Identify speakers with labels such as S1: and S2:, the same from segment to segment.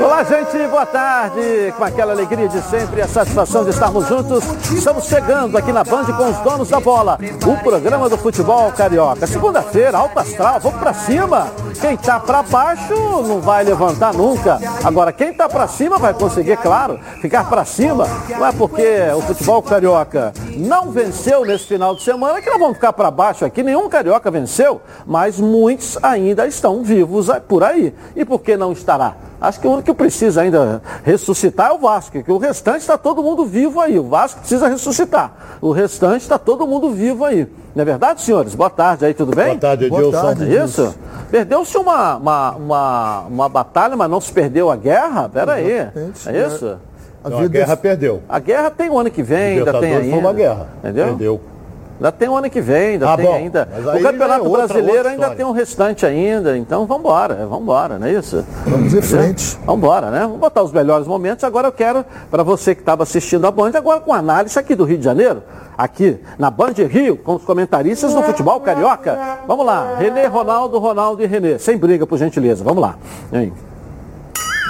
S1: Olá, gente, boa tarde. Com aquela alegria de sempre e a satisfação de estarmos juntos, estamos chegando aqui na Band com os donos da bola. O programa do futebol carioca. Segunda-feira, alto astral, vamos pra cima. Quem tá pra baixo não vai levantar nunca. Agora, quem tá pra cima vai conseguir, claro, ficar pra cima. Não é porque o futebol carioca não venceu nesse final de semana que nós vamos ficar pra baixo aqui. Nenhum carioca venceu, mas muitos ainda estão vivos por aí. E por que não estará? Acho que o único que precisa ainda ressuscitar é o Vasco, que o restante está todo mundo vivo aí. O Vasco precisa ressuscitar. O restante está todo mundo vivo aí. Não é verdade, senhores? Boa tarde aí, tudo bem?
S2: Boa tarde, Edilson. Boa tarde,
S1: é isso? Perdeu-se uma, uma, uma, uma, batalha, mas não se perdeu a guerra? Pera aí. É isso?
S2: A, não, a guerra perdeu.
S1: A guerra tem o ano que vem, ainda tem ainda.
S2: foi uma guerra.
S1: Entendeu?
S2: Perdeu.
S1: Ainda tem o ano que vem, ainda ah, tem bom, ainda. O Campeonato é outra, Brasileiro outra ainda tem um restante ainda, então vamos embora, vamos embora, não é isso?
S2: Vamos em frente.
S1: Vamos embora, né? Vamos botar os melhores momentos. Agora eu quero, para você que estava assistindo a Band, agora com análise aqui do Rio de Janeiro, aqui na Band Rio, com os comentaristas do futebol carioca. Vamos lá, Renê, Ronaldo, Ronaldo e Renê. Sem briga, por gentileza. Vamos lá. Hein?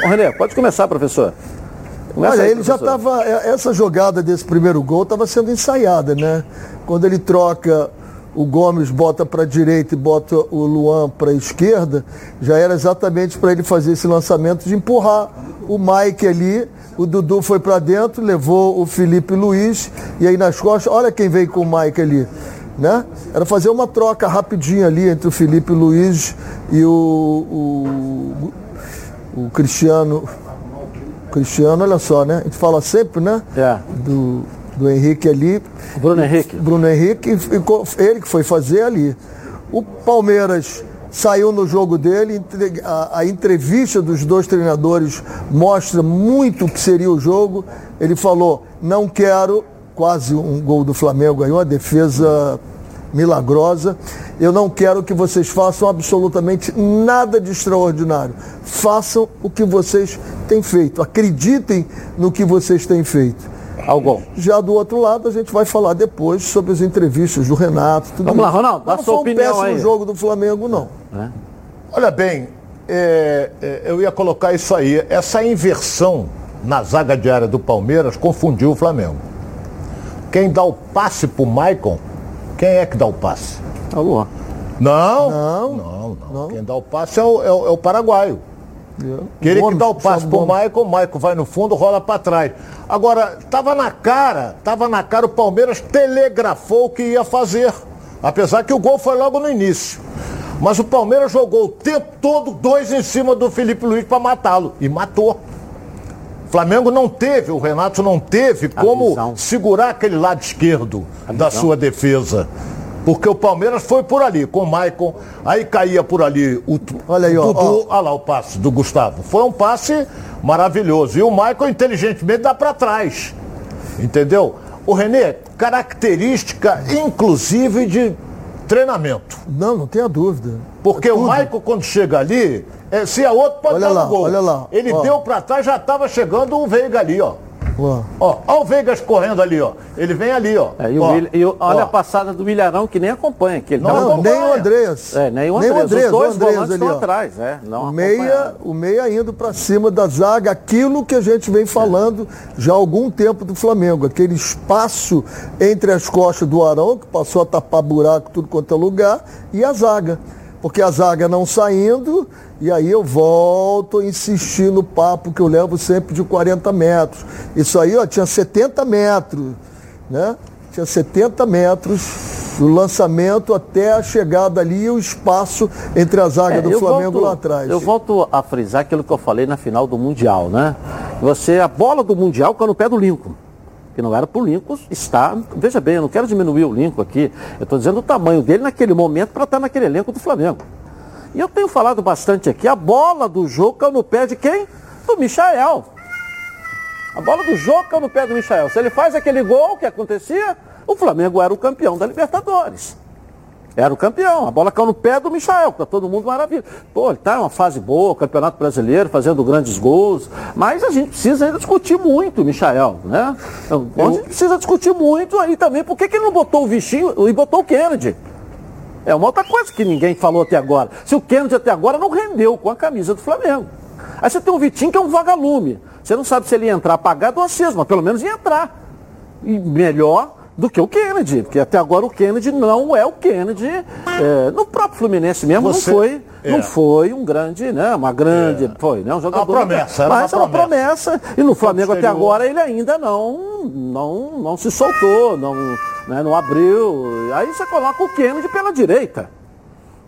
S1: Bom, Renê, pode começar, professor.
S3: Começa Olha, aí, ele professor. já estava. É, essa jogada desse primeiro gol estava sendo ensaiada, né? Quando ele troca o Gomes bota para a direita e bota o Luan para a esquerda, já era exatamente para ele fazer esse lançamento de empurrar o Mike ali. O Dudu foi para dentro, levou o Felipe Luiz e aí nas costas, olha quem veio com o Mike ali. Né? Era fazer uma troca rapidinha ali entre o Felipe Luiz e o, o, o Cristiano. Cristiano, olha só, né? A gente fala sempre, né?
S1: É.
S3: Do, do Henrique ali.
S1: Bruno Henrique.
S3: Bruno Henrique, ele que foi fazer ali. O Palmeiras saiu no jogo dele, a, a, entrevista dos dois treinadores mostra muito o que seria o jogo. Ele falou, não quero, quase um gol do Flamengo aí, uma defesa milagrosa. Eu não quero que vocês façam absolutamente nada de extraordinário. Façam o que vocês têm feito. Acreditem no que vocês têm feito
S1: ao gol.
S3: Já do outro lado, a gente vai falar depois sobre as entrevistas do Renato.
S1: Vamos isso. lá, Ronaldo, dá
S3: não
S1: sua
S3: foi um
S1: opinião
S3: péssimo jogo do Flamengo, não. É.
S2: Olha bem, é, é, eu ia colocar isso aí. Essa inversão na zaga diária do Palmeiras confundiu o Flamengo. Quem dá o passe pro Maicon, quem é que dá o passe?
S1: É o Luan.
S2: Não, não, não, não. Quem dá o passe é o, é o, é o paraguaio. Queria que dá o passe pro Michael, o Michael vai no fundo, rola para trás. Agora, tava na cara, tava na cara, o Palmeiras telegrafou o que ia fazer. Apesar que o gol foi logo no início. Mas o Palmeiras jogou o tempo todo dois em cima do Felipe Luiz para matá-lo. E matou. O Flamengo não teve, o Renato não teve como segurar aquele lado esquerdo da sua defesa. Porque o Palmeiras foi por ali, com o Maicon, aí caía por ali o, Olha aí, Dudu, olha lá o passe do Gustavo. Foi um passe maravilhoso. E o Maicon, inteligentemente, dá para trás. Entendeu? O Renê, característica, inclusive, de treinamento.
S3: Não, não tenha dúvida.
S2: Porque é o Maicon, quando chega ali, é, se é outro, pode
S3: olha
S2: dar
S3: lá,
S2: no gol.
S3: Olha lá.
S2: Ele ó. deu para trás, já estava chegando o Veiga ali, ó. Ó, ó o Vegas correndo ali, ó. Ele vem ali, ó.
S1: É, e, ó, e olha ó. a passada do Milharão que nem acompanha. Que ele
S3: não, não nem o Andreas.
S1: É, nem o Andreas. Nem o Andreas, Os dois o Andreas ali, atrás, é,
S3: não o meia, o meia indo para cima da zaga, aquilo que a gente vem falando é. já há algum tempo do Flamengo, aquele espaço entre as costas do Arão, que passou a tapar buraco tudo quanto é lugar, e a zaga. Porque a zaga não saindo, e aí eu volto a insistir no papo que eu levo sempre de 40 metros. Isso aí, ó, tinha 70 metros, né? Tinha 70 metros do lançamento até a chegada ali e o espaço entre a zaga é, do Flamengo
S1: volto,
S3: lá atrás.
S1: Eu volto a frisar aquilo que eu falei na final do Mundial, né? Você, a bola do Mundial caiu no pé do Lincoln que não era para o Lincoln estar. Veja bem, eu não quero diminuir o Lincoln aqui, eu estou dizendo o tamanho dele naquele momento para estar naquele elenco do Flamengo. E eu tenho falado bastante aqui, a bola do jogo caiu no pé de quem? Do Michael. A bola do jogo caiu no pé do Michael. Se ele faz aquele gol, que acontecia? O Flamengo era o campeão da Libertadores. Era o campeão. A bola caiu no pé do Michael, que tá todo mundo maravilha. Pô, ele tá em uma fase boa, Campeonato Brasileiro, fazendo grandes gols. Mas a gente precisa ainda discutir muito o Michael, né? Então, a gente precisa discutir muito aí também. Por que, que ele não botou o Vichinho e botou o Kennedy? É uma outra coisa que ninguém falou até agora. Se o Kennedy até agora não rendeu com a camisa do Flamengo. Aí você tem o Vitinho que é um vagalume. Você não sabe se ele ia entrar apagado ou aceso, mas pelo menos ia entrar. E melhor do que o Kennedy, porque até agora o Kennedy não é o Kennedy. É, no próprio Fluminense mesmo Você, não foi, é. não foi um grande, né? Uma grande, é. foi, né? Um jogador.
S2: Uma promessa, era
S1: mas uma promessa. uma promessa. E no Flamengo até agora ele ainda não, não, não se soltou, não, né, não abriu. Aí você coloca o Kennedy pela direita.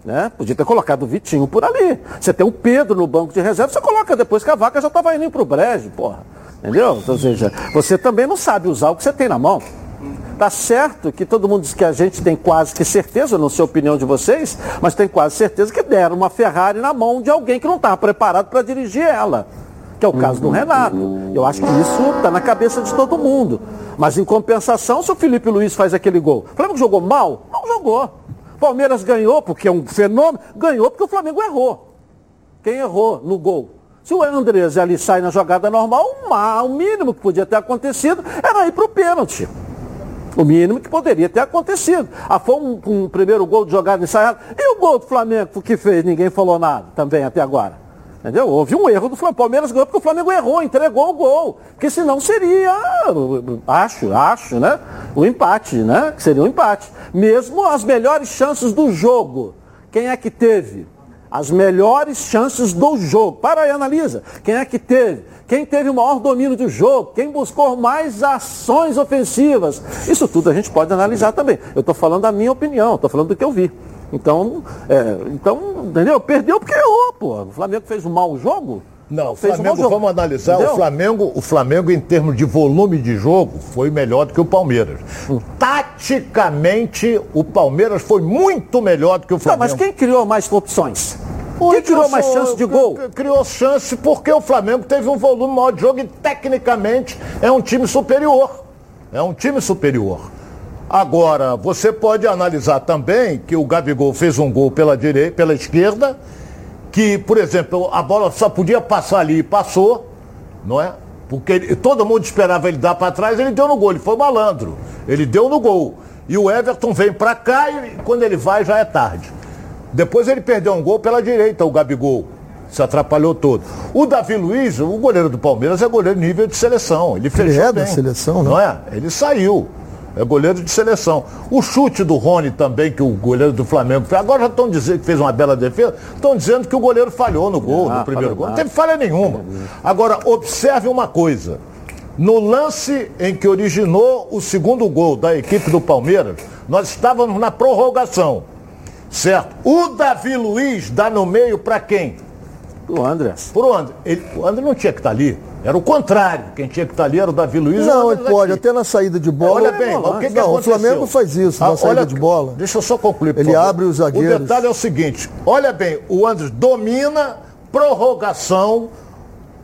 S1: Né? Podia ter colocado o Vitinho por ali. Você tem o Pedro no banco de reserva, você coloca depois que a vaca já estava indo para o brejo, porra. Entendeu? Ou seja, você também não sabe usar o que você tem na mão. Tá certo que todo mundo diz que a gente tem quase que certeza, não sei a opinião de vocês, mas tem quase certeza que deram uma Ferrari na mão de alguém que não estava preparado para dirigir ela. Que é o caso do Renato. Eu acho que isso está na cabeça de todo mundo. Mas em compensação, se o Felipe Luiz faz aquele gol, o Flamengo jogou mal? Não jogou. Palmeiras ganhou porque é um fenômeno, ganhou porque o Flamengo errou. Quem errou no gol? Se o Andrés ali sai na jogada normal, o mínimo que podia ter acontecido era ir para o pênalti. O mínimo que poderia ter acontecido. Ah, foi um, um primeiro gol de jogada ensaiada. E o gol do Flamengo que fez? Ninguém falou nada também até agora. Entendeu? Houve um erro do Flamengo. Palmeiras ganhou porque o Flamengo errou, entregou o gol. Porque senão seria, acho, acho, né? O empate, né? Que seria um empate. Mesmo as melhores chances do jogo. Quem é que teve? As melhores chances do jogo. Para aí, analisa. Quem é que teve? quem teve o maior domínio do jogo, quem buscou mais ações ofensivas. Isso tudo a gente pode analisar também. Eu estou falando da minha opinião, estou falando do que eu vi. Então, é, então, entendeu? Perdeu porque errou, pô. O Flamengo fez um mau jogo.
S2: Não, o Flamengo, vamos analisar, entendeu? o Flamengo, o Flamengo em termos de volume de jogo foi melhor do que o Palmeiras. Hum. Taticamente, o Palmeiras foi muito melhor do que o Flamengo.
S1: Não, mas quem criou mais opções? Quem criou mais chance de gol?
S2: Criou chance porque o Flamengo teve um volume maior de jogo e tecnicamente é um time superior. É um time superior. Agora, você pode analisar também que o Gabigol fez um gol pela direita, pela esquerda, que, por exemplo, a bola só podia passar ali e passou, não é? Porque ele, todo mundo esperava ele dar para trás, ele deu no gol, ele foi malandro. Ele deu no gol. E o Everton vem para cá e quando ele vai já é tarde. Depois ele perdeu um gol pela direita, o Gabigol. Se atrapalhou todo. O Davi Luiz, o goleiro do Palmeiras, é goleiro nível de seleção. Ele fez
S3: Ele é bem, da seleção,
S2: né? não é? Ele saiu. É goleiro de seleção. O chute do Rony também, que o goleiro do Flamengo fez. Agora já estão dizendo que fez uma bela defesa. Estão dizendo que o goleiro falhou no gol, ah, no primeiro gol. Não teve falha nenhuma. Agora, observe uma coisa. No lance em que originou o segundo gol da equipe do Palmeiras, nós estávamos na prorrogação. Certo. O Davi Luiz dá no meio para quem?
S1: O André.
S2: Pro André. Ele, o André não tinha que estar tá ali. Era o contrário. Quem tinha que estar tá ali era o Davi Luiz.
S3: Não, ele pode, aqui. até na saída de bola.
S2: Olha bem, o que, que
S3: não, O Flamengo faz isso ah, na saída olha, de bola.
S2: Deixa eu só concluir.
S3: Ele favor. abre os zagueiros.
S2: O detalhe é o seguinte: olha bem, o André domina, prorrogação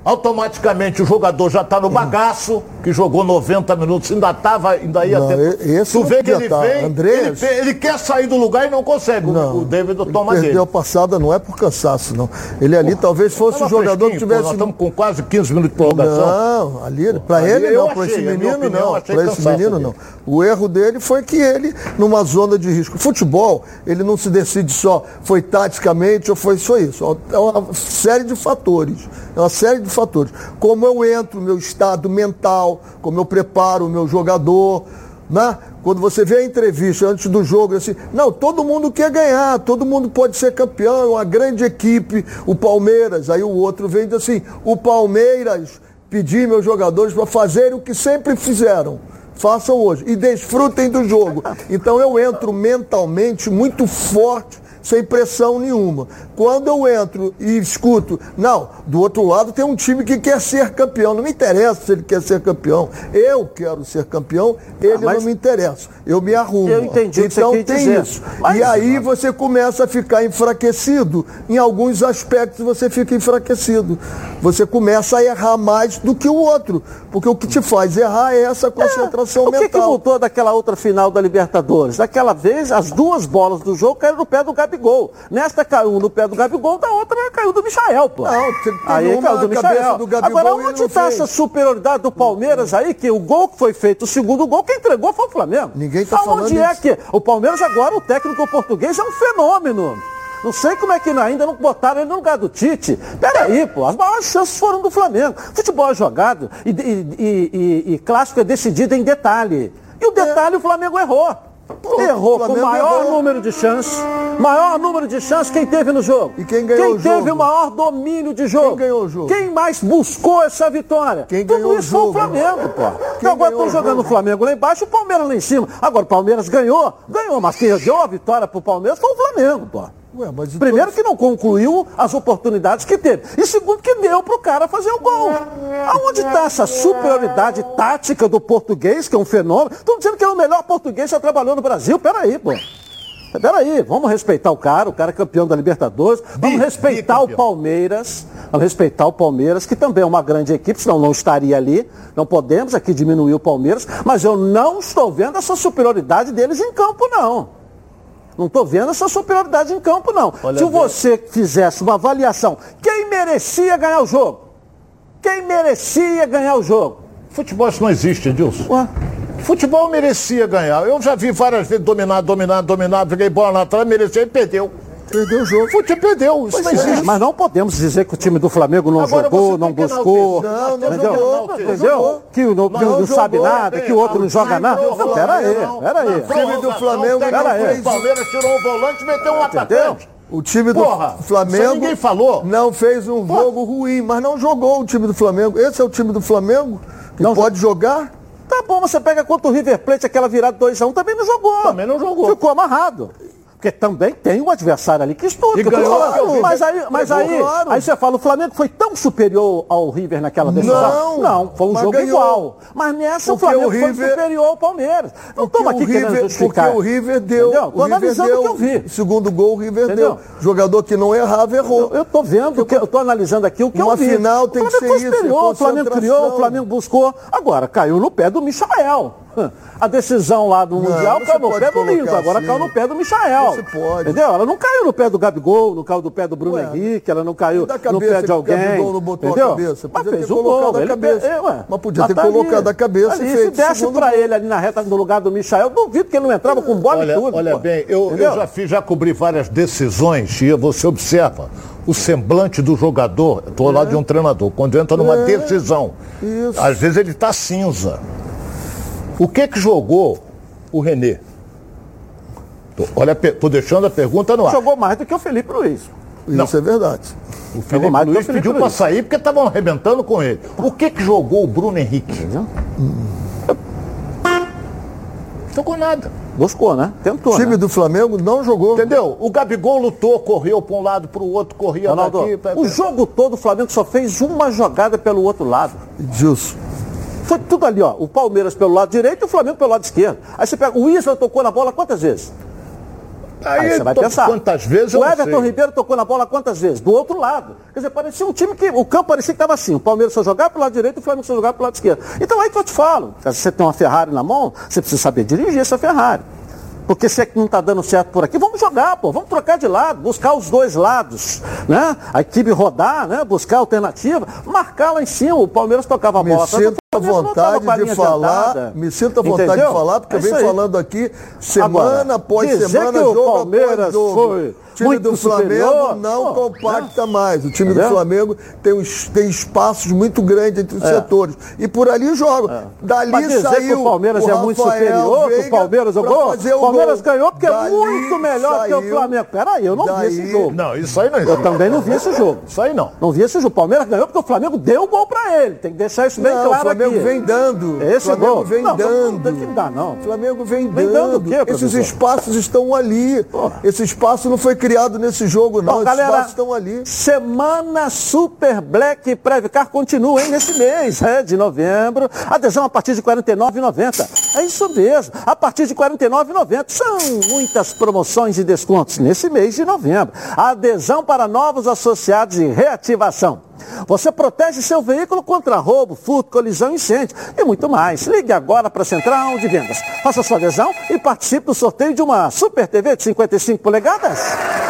S2: automaticamente o jogador já está no bagaço, que jogou 90 minutos, ainda estava, ainda ia
S3: não, ter.
S2: Tu vê que ele tá. vem, Andrés... ele, ele, quer sair do lugar e não consegue. Não, o David toma
S3: ele perdeu dele. a passada não é por cansaço, não. Ele ali talvez fosse o jogador que tivesse. Pô, nós
S2: estamos com quase 15 minutos de prorrogação.
S3: Não, ali, para ele não, para esse menino opinião, não. Para esse menino não. O erro dele foi que ele, numa zona de risco. Futebol, ele não se decide só, foi taticamente ou foi só isso. É uma série de fatores. É uma série de fatores. Como eu entro, meu estado mental, como eu preparo o meu jogador. Né? Quando você vê a entrevista antes do jogo, assim, não, todo mundo quer ganhar, todo mundo pode ser campeão, é uma grande equipe, o Palmeiras. Aí o outro vem e assim, o Palmeiras pedir meus jogadores para fazerem o que sempre fizeram. Façam hoje e desfrutem do jogo. Então eu entro mentalmente muito forte sem pressão nenhuma. Quando eu entro e escuto, não, do outro lado tem um time que quer ser campeão. Não me interessa se ele quer ser campeão. Eu quero ser campeão, ele ah, não me interessa. Eu me arrumo.
S1: Eu entendi
S3: então
S1: que
S3: tem dizer. isso. Mas, e aí você começa a ficar enfraquecido. Em alguns aspectos você fica enfraquecido. Você começa a errar mais do que o outro. Porque o que te faz errar é essa concentração
S1: é. o
S3: mental.
S1: O que, que voltou daquela outra final da Libertadores? Daquela vez, as duas bolas do jogo caíram no pé do Gabi Gabigol. Nesta caiu no pé do Gabigol, da outra caiu do Michael, pô.
S3: Não, tem, aí caiu do Michael. Do Gabigol,
S1: Agora, onde está essa superioridade do Palmeiras aí, que o gol que foi feito, o segundo gol, quem entregou foi o Flamengo.
S3: Ninguém está falando
S1: Onde é que o Palmeiras agora, o técnico português, é um fenômeno. Não sei como é que ainda não botaram ele no lugar do Tite. Peraí, pô, as maiores chances foram do Flamengo. Futebol é jogado e, e, e, e clássico é decidido em detalhe. E o detalhe é. o Flamengo errou. Pronto, errou com o maior errou. número de chances. Maior número de chances quem teve no jogo.
S3: E quem ganhou
S1: quem
S3: o jogo?
S1: Quem teve o maior domínio de jogo?
S3: Quem ganhou o jogo?
S1: Quem mais buscou essa vitória?
S3: Quem ganhou
S1: Tudo isso
S3: foi
S1: o Flamengo, pô. Então agora estão jogando o Flamengo lá embaixo e o Palmeiras lá em cima. Agora o Palmeiras ganhou, ganhou, mas quem deu a vitória pro Palmeiras foi o Flamengo, pô. Ué, Primeiro que não concluiu as oportunidades que teve. E segundo que deu para o cara fazer o gol. Aonde está essa superioridade tática do português, que é um fenômeno? Estão dizendo que é o melhor português que já trabalhou no Brasil. Peraí, pô. Peraí, vamos respeitar o cara, o cara é campeão da Libertadores, vamos respeitar o Palmeiras, vamos respeitar o Palmeiras, que também é uma grande equipe, senão não estaria ali, não podemos aqui diminuir o Palmeiras, mas eu não estou vendo essa superioridade deles em campo, não. Não estou vendo essa superioridade em campo, não. Olha Se você fizesse uma avaliação, quem merecia ganhar o jogo? Quem merecia ganhar o jogo?
S2: Futebol isso não existe, Edilson. Ué? Futebol merecia ganhar. Eu já vi várias vezes dominar, dominar, dominar, peguei bola na trave, merecia e perdeu.
S3: Perdeu o jogo.
S2: Futebol perdeu. Isso
S1: não é. Mas não podemos dizer que o time do Flamengo não Agora jogou, não buscou.
S3: Não, não entendeu?
S1: jogou. Entendeu? Que o não, não, não sabe nada, que o outro não joga nada. Pera aí, pera aí.
S3: O time do Flamengo
S2: pera aí. O Palmeiras tirou o volante e meteu um atacante.
S3: O time do Porra, Flamengo
S2: ninguém falou.
S3: não fez um Porra. jogo ruim, mas não jogou o time do Flamengo. Esse é o time do Flamengo que não pode jogar?
S1: Tá bom, você pega contra o River Plate, aquela virada 2x1, um, também não jogou.
S2: Também não jogou.
S1: Ficou amarrado. Porque também tem um adversário ali que estuda. Que ganhou, mas aí, mas aí, claro. aí você fala, o Flamengo foi tão superior ao River naquela decisão?
S3: Não,
S1: não foi um jogo ganhou. igual. Mas nessa porque o Flamengo o River, foi superior ao Palmeiras. Não estamos aqui River, querendo justificar.
S3: Porque o River deu.
S1: Tô analisando
S3: deu,
S1: o que eu vi.
S3: Segundo gol, o River Entendeu? deu. Jogador que não errava, errou.
S1: Eu estou vendo, eu estou analisando aqui o que
S3: Uma
S1: eu vi.
S3: final tem que ser isso.
S1: Superior, o Flamengo criou, o Flamengo buscou. Agora, caiu no pé do Michael. A decisão lá do Mundial caiu no pé do Lincoln, agora assim. caiu no pé do Michael. Você pode. Entendeu? Ela não caiu no pé do Gabigol, não caiu no pé do Bruno ué, Henrique, ela não caiu no pé de alguém. Gabigol
S3: não botou entendeu? a cabeça. Podia mas fez o gol. Ele cabeça. É, ué, mas podia ter tá colocado a cabeça
S1: ali, e feito Se desse pra ele ali na reta no lugar do Michael, duvido que ele não entrava com bola
S2: olha,
S1: e tudo.
S2: Olha pô. bem, eu, eu, já fiz, já cobri várias decisões e você observa o semblante do jogador, estou é. lá de um treinador, quando entra numa é. decisão, Isso. às vezes ele está cinza. O que que jogou o Renê? Tô, olha, tô deixando a pergunta no ar.
S1: Jogou mais do que o Felipe Luiz.
S3: Não. Isso é verdade.
S2: O Felipe mais Luiz pediu para sair porque estavam arrebentando com ele. O que que jogou o Bruno Henrique? Não jogou nada.
S1: Buscou, né? Tentou.
S3: O time
S1: né?
S3: do Flamengo não jogou.
S2: Entendeu? O Gabigol lutou, correu para um lado, para o outro, corria Ronaldo, daqui.
S1: Pra... O jogo todo o Flamengo só fez uma jogada pelo outro lado.
S3: Justo.
S1: Foi tudo ali, ó. O Palmeiras pelo lado direito e o Flamengo pelo lado esquerdo. Aí você pega. O Isla tocou na bola quantas vezes?
S2: Aí, Aí você vai pensar. Quantas vezes?
S1: O Everton Ribeiro tocou na bola quantas vezes? Do outro lado. Quer dizer, parecia um time que. O campo parecia que estava assim. O Palmeiras só jogava pelo lado direito e o Flamengo só jogava pelo lado esquerdo. Então aí que eu te falo. Se você tem uma Ferrari na mão, você precisa saber dirigir essa Ferrari. Porque se é que não está dando certo por aqui, vamos jogar, pô, vamos trocar de lado, buscar os dois lados, né? A equipe rodar, né? Buscar alternativa, marcar lá em cima. O Palmeiras tocava a bola.
S3: Me sinto à vontade de falar, me sinto à vontade Entendeu? de falar, porque é eu venho falando aqui semana Agora, após semana,
S1: jogo o Palmeiras após jogo. Foi
S3: o time do Flamengo superior, não pô, compacta mais. O time Entendeu? do Flamengo tem, tem espaços muito grandes entre os é. setores. E por ali joga. É. Dali Mas dizer saiu.
S1: Que o Palmeiras o é muito superior, que o Palmeiras jogou. O Palmeiras gol. ganhou porque é Dali é muito melhor saiu. que o Flamengo. Peraí, eu não Daí... vi esse jogo.
S2: Não, isso aí não
S1: Eu também não vi esse jogo.
S2: Isso aí não.
S1: Não vi esse jogo. O Palmeiras ganhou porque o Flamengo deu o gol pra ele. Tem que deixar isso bem não, claro
S3: aqui. Flamengo vem dando.
S1: Esse
S3: Flamengo
S1: gol.
S3: vem
S1: não,
S3: dando.
S1: Não, não dá, não.
S3: O Flamengo vem, vem dando. dando quê, Esses espaços estão ali. Esse espaço não foi criado nesse jogo não. Bom,
S1: galera, estão ali. Semana Super Black Previcar continua, hein, nesse mês é, de novembro. Adesão a partir de R$ 49,90. É isso mesmo, a partir de R$ 49,90. São muitas promoções e descontos nesse mês de novembro. Adesão para novos associados e reativação. Você protege seu veículo contra roubo, furto, colisão, incêndio e muito mais. Ligue agora para a Central de Vendas. Faça sua adesão e participe do sorteio de uma Super TV de 55 polegadas.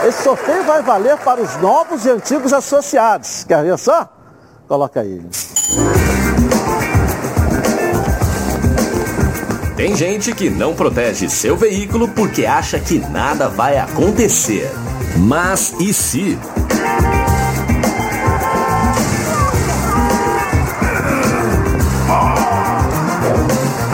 S1: Esse sorteio vai valer para os novos e antigos associados. Quer ver só? Coloca aí.
S4: Tem gente que não protege seu veículo porque acha que nada vai acontecer. Mas e se?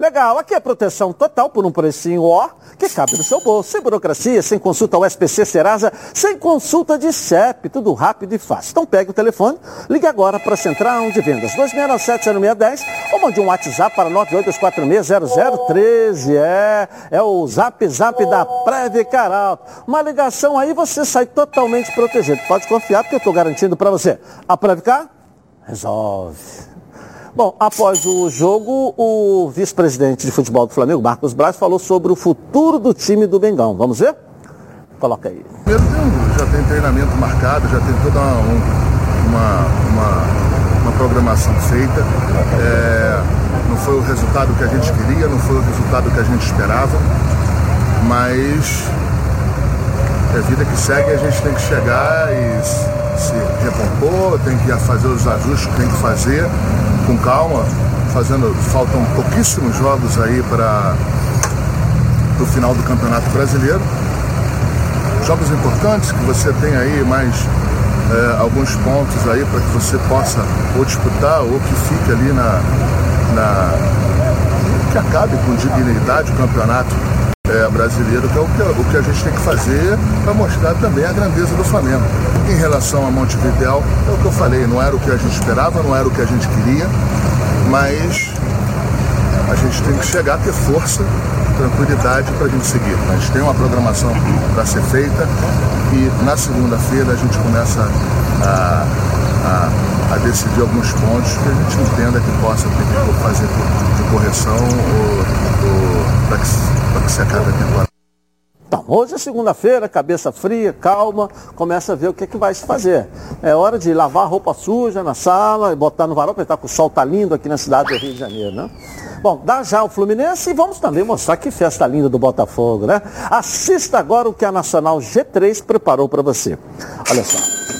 S1: Legal, aqui é proteção total por um precinho ó, que cabe no seu bolso. Sem burocracia, sem consulta ao SPC Serasa, sem consulta de CEP, tudo rápido e fácil. Então pegue o telefone, ligue agora para a Central de Vendas 2697-0610 ou mande um WhatsApp para 982460013. É, é o zap zap da Previcar Uma ligação aí você sai totalmente protegido. Pode confiar porque eu estou garantindo para você. A Previcar resolve. Bom, após o jogo, o vice-presidente de futebol do Flamengo, Marcos Braz, falou sobre o futuro do time do Bengão. Vamos ver? Coloca aí.
S5: Primeiro já tem treinamento marcado, já tem toda uma, uma, uma programação feita. É, não foi o resultado que a gente queria, não foi o resultado que a gente esperava, mas é vida que segue, a gente tem que chegar e se recompor, tem que fazer os ajustes que tem que fazer com calma, fazendo. Faltam pouquíssimos jogos aí para o final do Campeonato Brasileiro. Jogos importantes que você tem aí mais é, alguns pontos aí para que você possa ou disputar ou que fique ali na, na que acabe com dignidade o campeonato é, brasileiro, que é o que, o que a gente tem que fazer para mostrar também a grandeza do Flamengo. Em relação a Montevideo, é o que eu falei, não era o que a gente esperava, não era o que a gente queria, mas a gente tem que chegar a ter força, tranquilidade para a gente seguir. A gente tem uma programação para ser feita e na segunda-feira a gente começa a, a, a, decidir alguns pontos que a gente entenda que possa ter que fazer de correção para que que se acabe a temporada.
S1: Hoje é segunda-feira, cabeça fria, calma, começa a ver o que, é que vai se fazer. É hora de lavar roupa suja na sala e botar no varal, porque tá, o sol tá lindo aqui na cidade do Rio de Janeiro, né? Bom, dá já o Fluminense e vamos também mostrar que festa linda do Botafogo, né? Assista agora o que a Nacional G3 preparou para você. Olha só.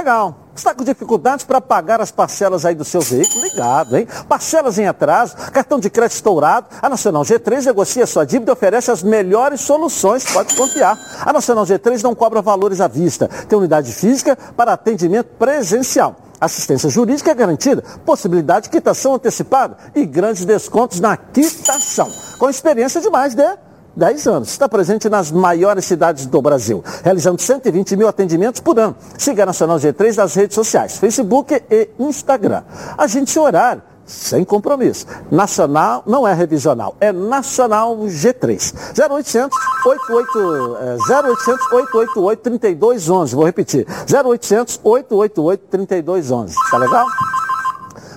S1: Legal. Está com dificuldades para pagar as parcelas aí do seu veículo? Ligado, hein? Parcelas em atraso, cartão de crédito estourado. A Nacional G3 negocia sua dívida e oferece as melhores soluções, pode confiar. A Nacional G3 não cobra valores à vista. Tem unidade física para atendimento presencial. Assistência jurídica é garantida, possibilidade de quitação antecipada e grandes descontos na quitação. Com experiência de mais de 10 anos. Está presente nas maiores cidades do Brasil, realizando 120 mil atendimentos por ano. Siga a Nacional G3 nas redes sociais, Facebook e Instagram. Agende seu horário sem compromisso. Nacional não é revisional, é Nacional G3. 0800 88 0800 888 3211. Vou repetir. 0800 888 3211. Tá legal?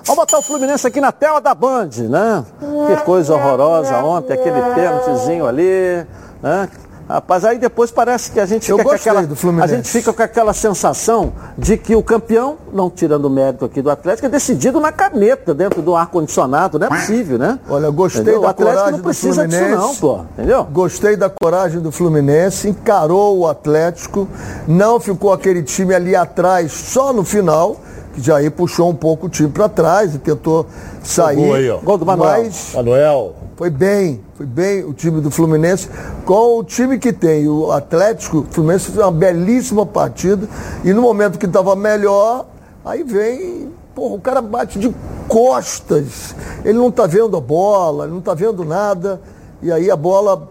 S1: Vamos botar o Fluminense aqui na tela da Band, né? Que coisa horrorosa ontem, aquele pênaltizinho ali, né? Rapaz, aí depois parece que a gente fica com aquela. A gente fica com aquela sensação de que o campeão, não tirando o mérito aqui do Atlético, é decidido na caneta, dentro do ar-condicionado. Não é possível, né?
S3: Olha, gostei entendeu? da coragem não precisa do Fluminense. Disso não, pô. Entendeu? Gostei da coragem do Fluminense, encarou o Atlético, não ficou aquele time ali atrás só no final que Jair puxou um pouco o time para trás e tentou sair. Gol, aí, ó. Gol do Manuel. Mas Manuel. Foi bem, foi bem o time do Fluminense com o time que tem. O Atlético, o Fluminense fez uma belíssima partida e no momento que estava melhor, aí vem, porra, o cara bate de costas. Ele não está vendo a bola, ele não está vendo nada e aí a bola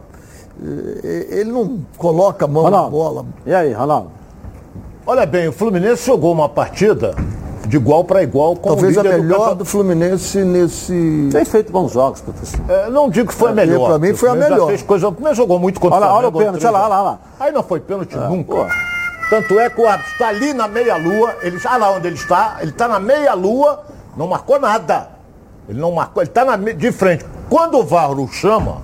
S3: Ele não coloca a mão Ronaldo. na bola.
S1: E aí, Ronaldo?
S2: Olha bem, o Fluminense jogou uma partida de igual para igual com
S3: Talvez
S2: o líder
S3: a melhor do, Fluminense nesse.
S1: Tem feito bons jogos, professor.
S2: É, não digo que foi a melhor.
S3: Para mim foi a melhor.
S2: Fez coisa, Fluminense jogou muito contra
S1: olha, o Olha o pênalti, olha lá, olha lá.
S2: Aí não foi pênalti é, nunca. Pô. Tanto é que o árbitro está ali na meia-lua, ele está lá onde ele está, ele está na meia-lua, não marcou nada. Ele não marcou, ele está de frente. Quando o VAR o chama,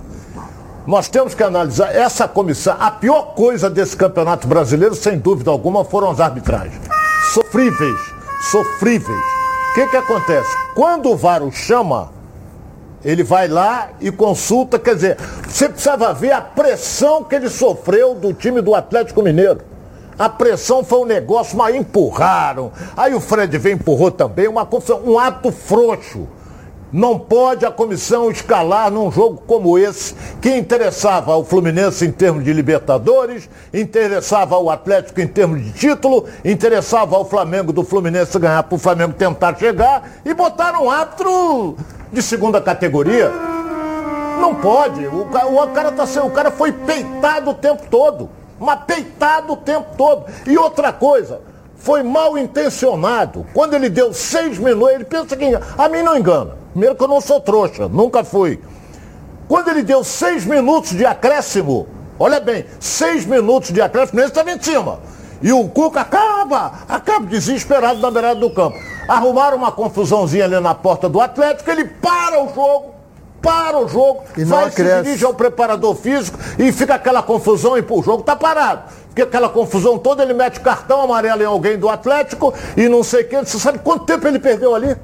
S2: nós temos que analisar essa comissão. A pior coisa desse campeonato brasileiro, sem dúvida alguma, foram as arbitragens. Sofríveis, sofríveis. O que, que acontece? Quando o VAR o chama, ele vai lá e consulta, quer dizer, você precisava ver a pressão que ele sofreu do time do Atlético Mineiro. A pressão foi um negócio, mas empurraram. Aí o Fred vem empurrou também, uma confusão, um ato frouxo. Não pode a comissão escalar num jogo como esse, que interessava ao Fluminense em termos de Libertadores, interessava ao Atlético em termos de título, interessava ao Flamengo do Fluminense ganhar para o Flamengo tentar chegar e botaram um árbitro de segunda categoria. Não pode. O, o, cara tá, o cara foi peitado o tempo todo. Mas peitado o tempo todo. E outra coisa, foi mal intencionado. Quando ele deu seis minutos, ele pensa que a mim não engana. Primeiro que eu não sou trouxa, nunca fui. Quando ele deu seis minutos de acréscimo, olha bem, seis minutos de acréscimo, ele estava em cima. E o Cuca acaba, acaba desesperado na beirada do campo. Arrumaram uma confusãozinha ali na porta do Atlético, ele para o jogo, para o jogo, e vai se dirige ao preparador físico e fica aquela confusão e pô, o jogo está parado. Porque aquela confusão toda, ele mete cartão amarelo em alguém do Atlético e não sei quem. Você sabe quanto tempo ele perdeu ali?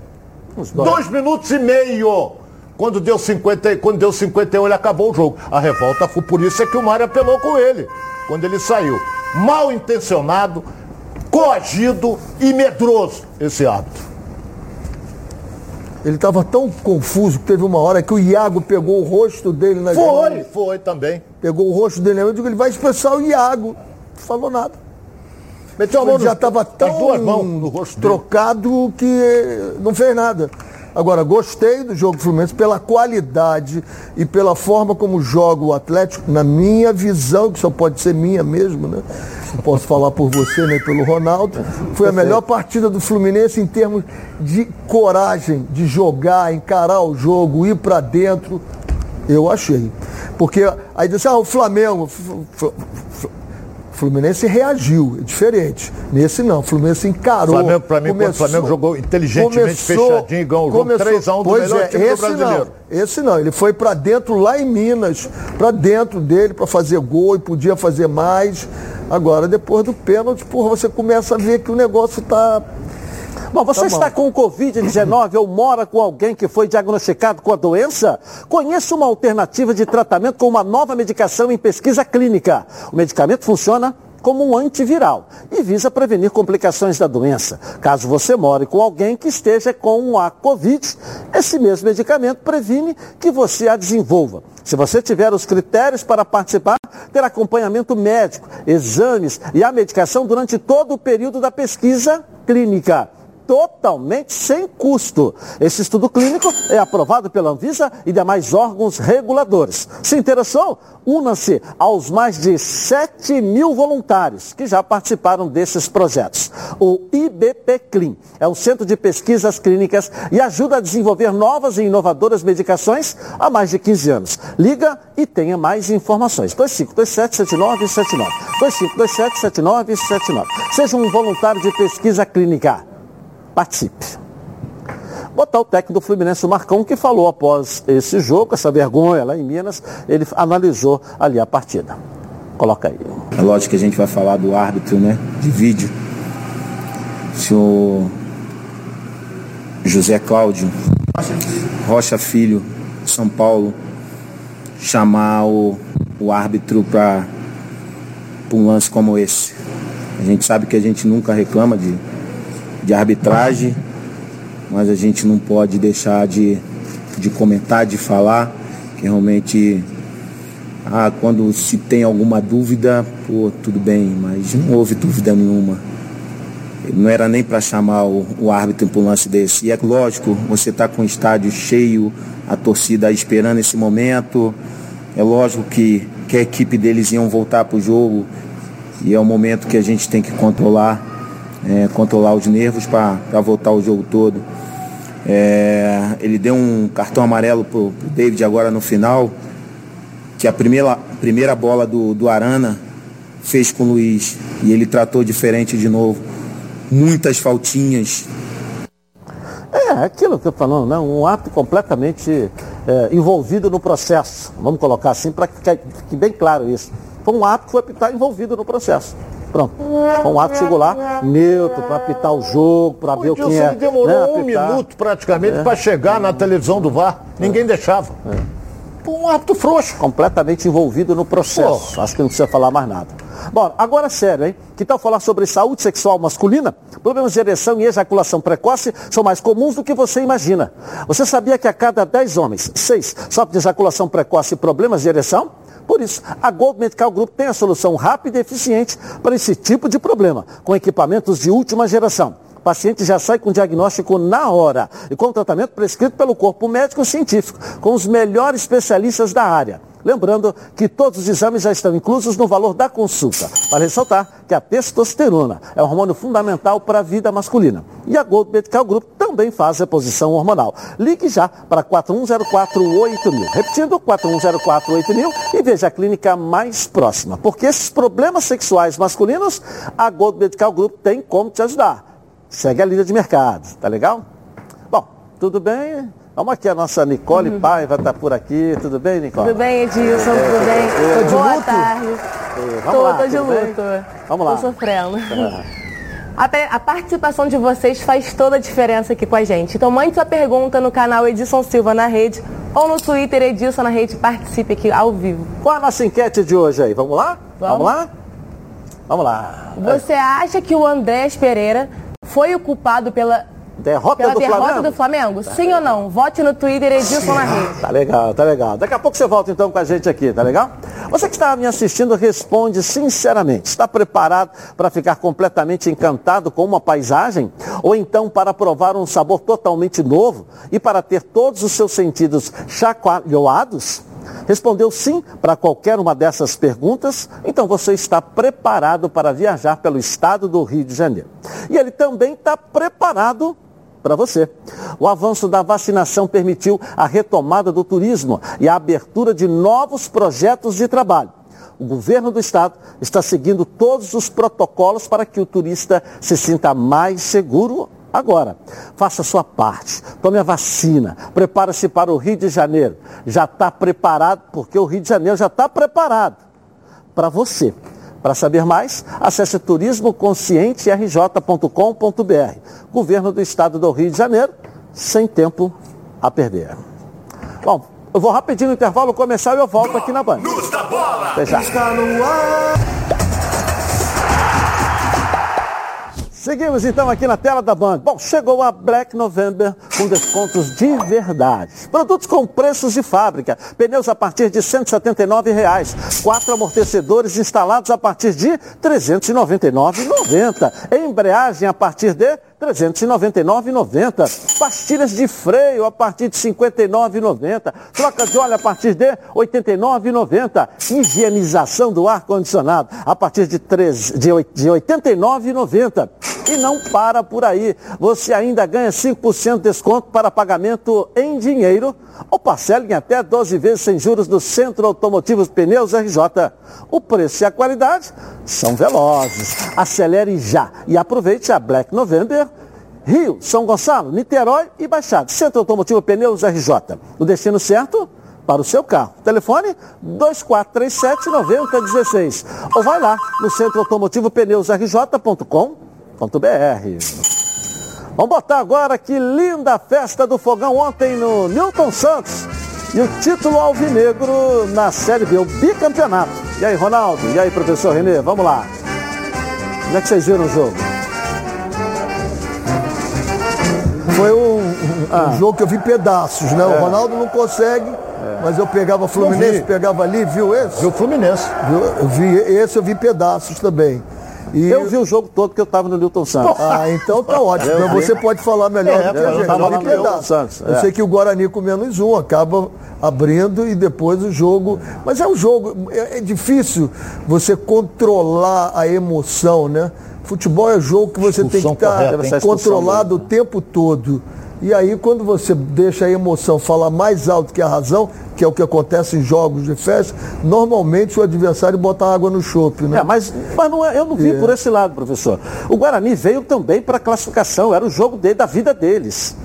S2: Dois minutos e meio. Quando deu, 50, quando deu 51, ele acabou o jogo. A revolta foi por isso é que o Mário apelou com ele, quando ele saiu. Mal intencionado, coagido e medroso esse árbitro.
S3: Ele estava tão confuso que teve uma hora que o Iago pegou o rosto dele na
S2: Foi, mãos. foi também.
S3: Pegou o rosto dele. Eu digo, ele vai expressar o Iago. Não falou nada. Meteu a mão já estava tão trocado que não fez nada. Agora, gostei do jogo do Fluminense pela qualidade e pela forma como joga o Atlético, na minha visão, que só pode ser minha mesmo, né? Não posso falar por você nem pelo Ronaldo. Foi a melhor partida do Fluminense em termos de coragem de jogar, encarar o jogo, ir para dentro. Eu achei. Porque aí disse, ah, o Flamengo. Fluminense reagiu, é diferente. Nesse não, o Fluminense encarou.
S2: Flamengo, para mim, começou, o Flamengo jogou inteligentemente
S3: começou,
S2: fechadinho e ganhou o jogo 3x1 do melhor é, time
S3: esse
S2: brasileiro.
S3: Não, esse não, ele foi para dentro lá em Minas, para dentro dele para fazer gol e podia fazer mais. Agora, depois do pênalti, porra, você começa a ver que o negócio está
S1: Bom, você tá está com Covid-19 ou mora com alguém que foi diagnosticado com a doença? Conheça uma alternativa de tratamento com uma nova medicação em pesquisa clínica. O medicamento funciona como um antiviral e visa prevenir complicações da doença. Caso você more com alguém que esteja com a Covid, esse mesmo medicamento previne que você a desenvolva. Se você tiver os critérios para participar, terá acompanhamento médico, exames e a medicação durante todo o período da pesquisa clínica totalmente sem custo. Esse estudo clínico é aprovado pela Anvisa e demais órgãos reguladores. Se interessou? Una-se aos mais de 7 mil voluntários que já participaram desses projetos. O IBP Clean é um centro de pesquisas clínicas e ajuda a desenvolver novas e inovadoras medicações há mais de 15 anos. Liga e tenha mais informações. 2527-7979. 2527-7979. Seja um voluntário de pesquisa clínica participe. Botar o técnico do Fluminense, o Marcão, que falou após esse jogo, essa vergonha lá em Minas, ele analisou ali a partida. Coloca aí.
S6: É lógico que a gente vai falar do árbitro, né? De vídeo. Senhor José Cláudio Rocha Filho, São Paulo, chamar o, o árbitro para um lance como esse. A gente sabe que a gente nunca reclama de de arbitragem, mas a gente não pode deixar de, de comentar, de falar, que realmente ah, quando se tem alguma dúvida, pô, tudo bem, mas não houve dúvida nenhuma. Não era nem para chamar o, o árbitro para um lance desse. E é lógico, você está com o estádio cheio, a torcida esperando esse momento. É lógico que que a equipe deles iam voltar para o jogo e é o momento que a gente tem que controlar, é, controlar os nervos para voltar o jogo todo. É, ele deu um cartão amarelo pro, pro David agora no final, que a primeira, primeira bola do, do Arana fez com o Luiz e ele tratou diferente de novo. Muitas faltinhas.
S1: É, aquilo que eu falando, né? um ato completamente é, envolvido no processo. Vamos colocar assim para que fique bem claro isso. Foi um ato que foi estar envolvido no processo. Pronto. Foi um ato chegou lá, neutro, para apitar o jogo, para ver o que é.
S2: demorou né, um minuto praticamente é. para chegar na televisão do VAR. Ninguém é. deixava. É. Um ato frouxo.
S1: Completamente envolvido no processo. Acho que não precisa falar mais nada. Bom, agora sério, hein? Que tal falar sobre saúde sexual masculina? Problemas de ereção e ejaculação precoce são mais comuns do que você imagina. Você sabia que a cada 10 homens, 6 sofrem de ejaculação precoce e problemas de ereção? Por isso, a Gold Medical Group tem a solução rápida e eficiente para esse tipo de problema, com equipamentos de última geração. O paciente já sai com diagnóstico na hora e com tratamento prescrito pelo corpo médico científico, com os melhores especialistas da área. Lembrando que todos os exames já estão inclusos no valor da consulta. Para ressaltar que a testosterona é um hormônio fundamental para a vida masculina. E a Gold Medical Group também faz reposição hormonal. Ligue já para 41048000. Repetindo, 41048000 e veja a clínica mais próxima. Porque esses problemas sexuais masculinos, a Gold Medical Group tem como te ajudar. Segue a linha de mercado, tá legal? Bom, tudo bem? Vamos aqui, a nossa Nicole uhum. Paiva está por aqui. Tudo bem, Nicole?
S7: Tudo bem, Edilson? É, tudo bem? Boa
S3: luto?
S7: tarde. Tô de luto.
S1: Vamos lá.
S7: Tô sofrendo. A, participação de vocês faz toda a diferença aqui com a gente. Então mande sua pergunta no canal Edilson Silva na rede ou no Twitter Edilson na rede. Participe aqui ao vivo.
S1: Qual a nossa enquete de hoje aí? Vamos lá? Vamos, Vamos lá? Vamos lá.
S7: Você acha que o Andrés Pereira foi o culpado pela
S1: Derrota
S7: Pela
S1: do
S7: derrota
S1: Flamengo?
S7: do Flamengo? Tá Sim legal. ou não? Vote no Twitter Edilson rede.
S1: Tá legal, tá legal. Daqui a pouco você volta então com a gente aqui, tá legal? Você que está me assistindo, responde sinceramente. Está preparado para ficar completamente encantado com uma paisagem? Ou então para provar um sabor totalmente novo e para ter todos os seus sentidos chacoalhados? Respondeu sim para qualquer uma dessas perguntas, então você está preparado para viajar pelo estado do Rio de Janeiro. E ele também está preparado para você. O avanço da vacinação permitiu a retomada do turismo e a abertura de novos projetos de trabalho. O governo do estado está seguindo todos os protocolos para que o turista se sinta mais seguro agora. Faça sua parte, tome a vacina, prepare-se para o Rio de Janeiro. Já está preparado, porque o Rio de Janeiro já está preparado para você. Para saber mais, acesse turismoconscienterj.com.br. Governo do Estado do Rio de Janeiro, sem tempo a perder. Bom, eu vou rapidinho no intervalo começar e eu volto aqui na Band. Até já. Seguimos então aqui na tela da Band. Bom, chegou a Black November com descontos de verdade. Produtos com preços de fábrica. Pneus a partir de 179 reais. Quatro amortecedores instalados a partir de R$ 399,90. Embreagem a partir de 399,90. Pastilhas de freio a partir de R$ 59,90. Troca de óleo a partir de R$ 89,90. Higienização do ar-condicionado a partir de, de, de R$ 89,90. E não para por aí. Você ainda ganha 5% de desconto para pagamento em dinheiro ou parcela em até 12 vezes sem juros do Centro Automotivo Pneus RJ. O preço e a qualidade são velozes. Acelere já e aproveite a Black November Rio, São Gonçalo, Niterói e Baixada. Centro Automotivo Pneus RJ. O destino certo? Para o seu carro. Telefone 2437-9016. Ou vai lá no Centro Automotivo Vamos botar agora que linda festa do fogão ontem no Newton Santos. E o título alvinegro na Série B, o bicampeonato. E aí, Ronaldo? E aí, professor Renê? Vamos lá. Como é que vocês viram o jogo?
S3: Ah. um jogo que eu vi pedaços, né? É. O Ronaldo não consegue, é. mas eu pegava Fluminense, pegava ali, viu esse?
S2: Viu Fluminense.
S3: Eu vi esse, eu vi pedaços também.
S1: E... Eu vi o jogo todo porque eu estava no Newton Santos.
S3: Ah, então tá ótimo. Então você pode falar melhor é, do que a gente. Eu, no Newton Santos. eu sei que o Guarani com menos um acaba abrindo e depois o jogo. Mas é um jogo, é, é difícil você controlar a emoção, né? Futebol é jogo que você tem que estar controlado o tempo todo. E aí, quando você deixa a emoção falar mais alto que a razão, que é o que acontece em jogos de festa, normalmente o adversário bota água no chope, né?
S1: É, mas, mas não é, eu não vi é. por esse lado, professor. O Guarani veio também para a classificação, era o jogo dele, da vida deles.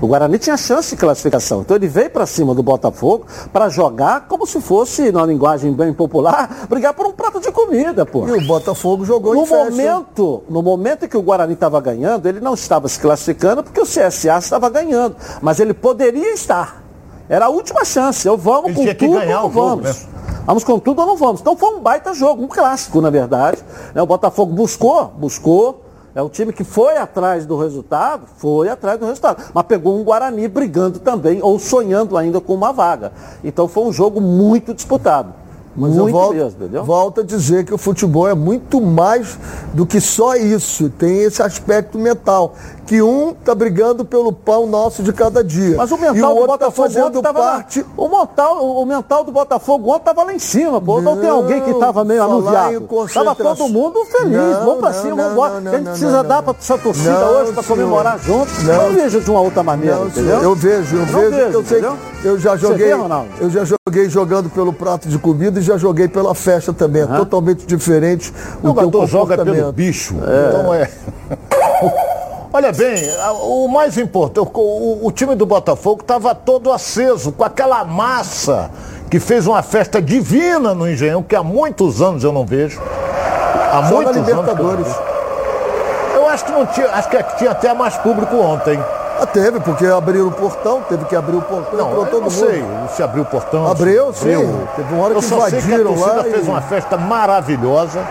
S1: O Guarani tinha chance de classificação. Então ele veio para cima do Botafogo para jogar como se fosse, na linguagem bem popular, brigar por um prato de comida, pô.
S3: E o Botafogo jogou
S1: no
S3: em
S1: momento, No momento em que o Guarani estava ganhando, ele não estava se classificando porque o CSA estava ganhando. Mas ele poderia estar. Era a última chance. Eu vamos ele com tudo ou não vamos. Jogo, né? Vamos com tudo ou não vamos. Então foi um baita jogo, um clássico, na verdade. Né, o Botafogo buscou, buscou, é um time que foi atrás do resultado, foi atrás do resultado. Mas pegou um Guarani brigando também, ou sonhando ainda com uma vaga. Então foi um jogo muito disputado.
S3: Mas muito eu volto, mesmo, entendeu? volto a dizer que o futebol é muito mais do que só isso. Tem esse aspecto mental. Que um está brigando pelo pão nosso de cada dia.
S1: Mas o mental o do tá Botafogo tá fazendo parte. Lá, o, mental, o mental do Botafogo ontem estava lá em cima, pô. Não, não tem alguém que estava meio anuviado. Estava todo mundo feliz. Não, vamos para cima, vamos embora. a gente precisa dar para essa torcida hoje para comemorar junto. Não, não vejo de uma outra maneira, entendeu?
S3: Eu vejo, eu vejo. vejo eu, sei, eu já joguei. Vê, eu já joguei jogando pelo prato de comida já joguei pela festa também. É totalmente diferente.
S2: O jogador joga pelo bicho. É. Então é. Olha bem, o mais importante, o, o time do Botafogo estava todo aceso, com aquela massa que fez uma festa divina no Engenhão, que há muitos anos eu não vejo. Há Só muitos
S3: Libertadores.
S2: anos. Eu, eu acho que não tinha, acho que tinha até mais público ontem.
S3: Ah, teve, porque abriram o portão, teve que abrir o portão.
S2: Não, eu todo não sei se abriu o portão.
S3: Abriu, sim. Teve uma hora eu que invadiram
S2: que a lá. fez e... uma festa maravilhosa.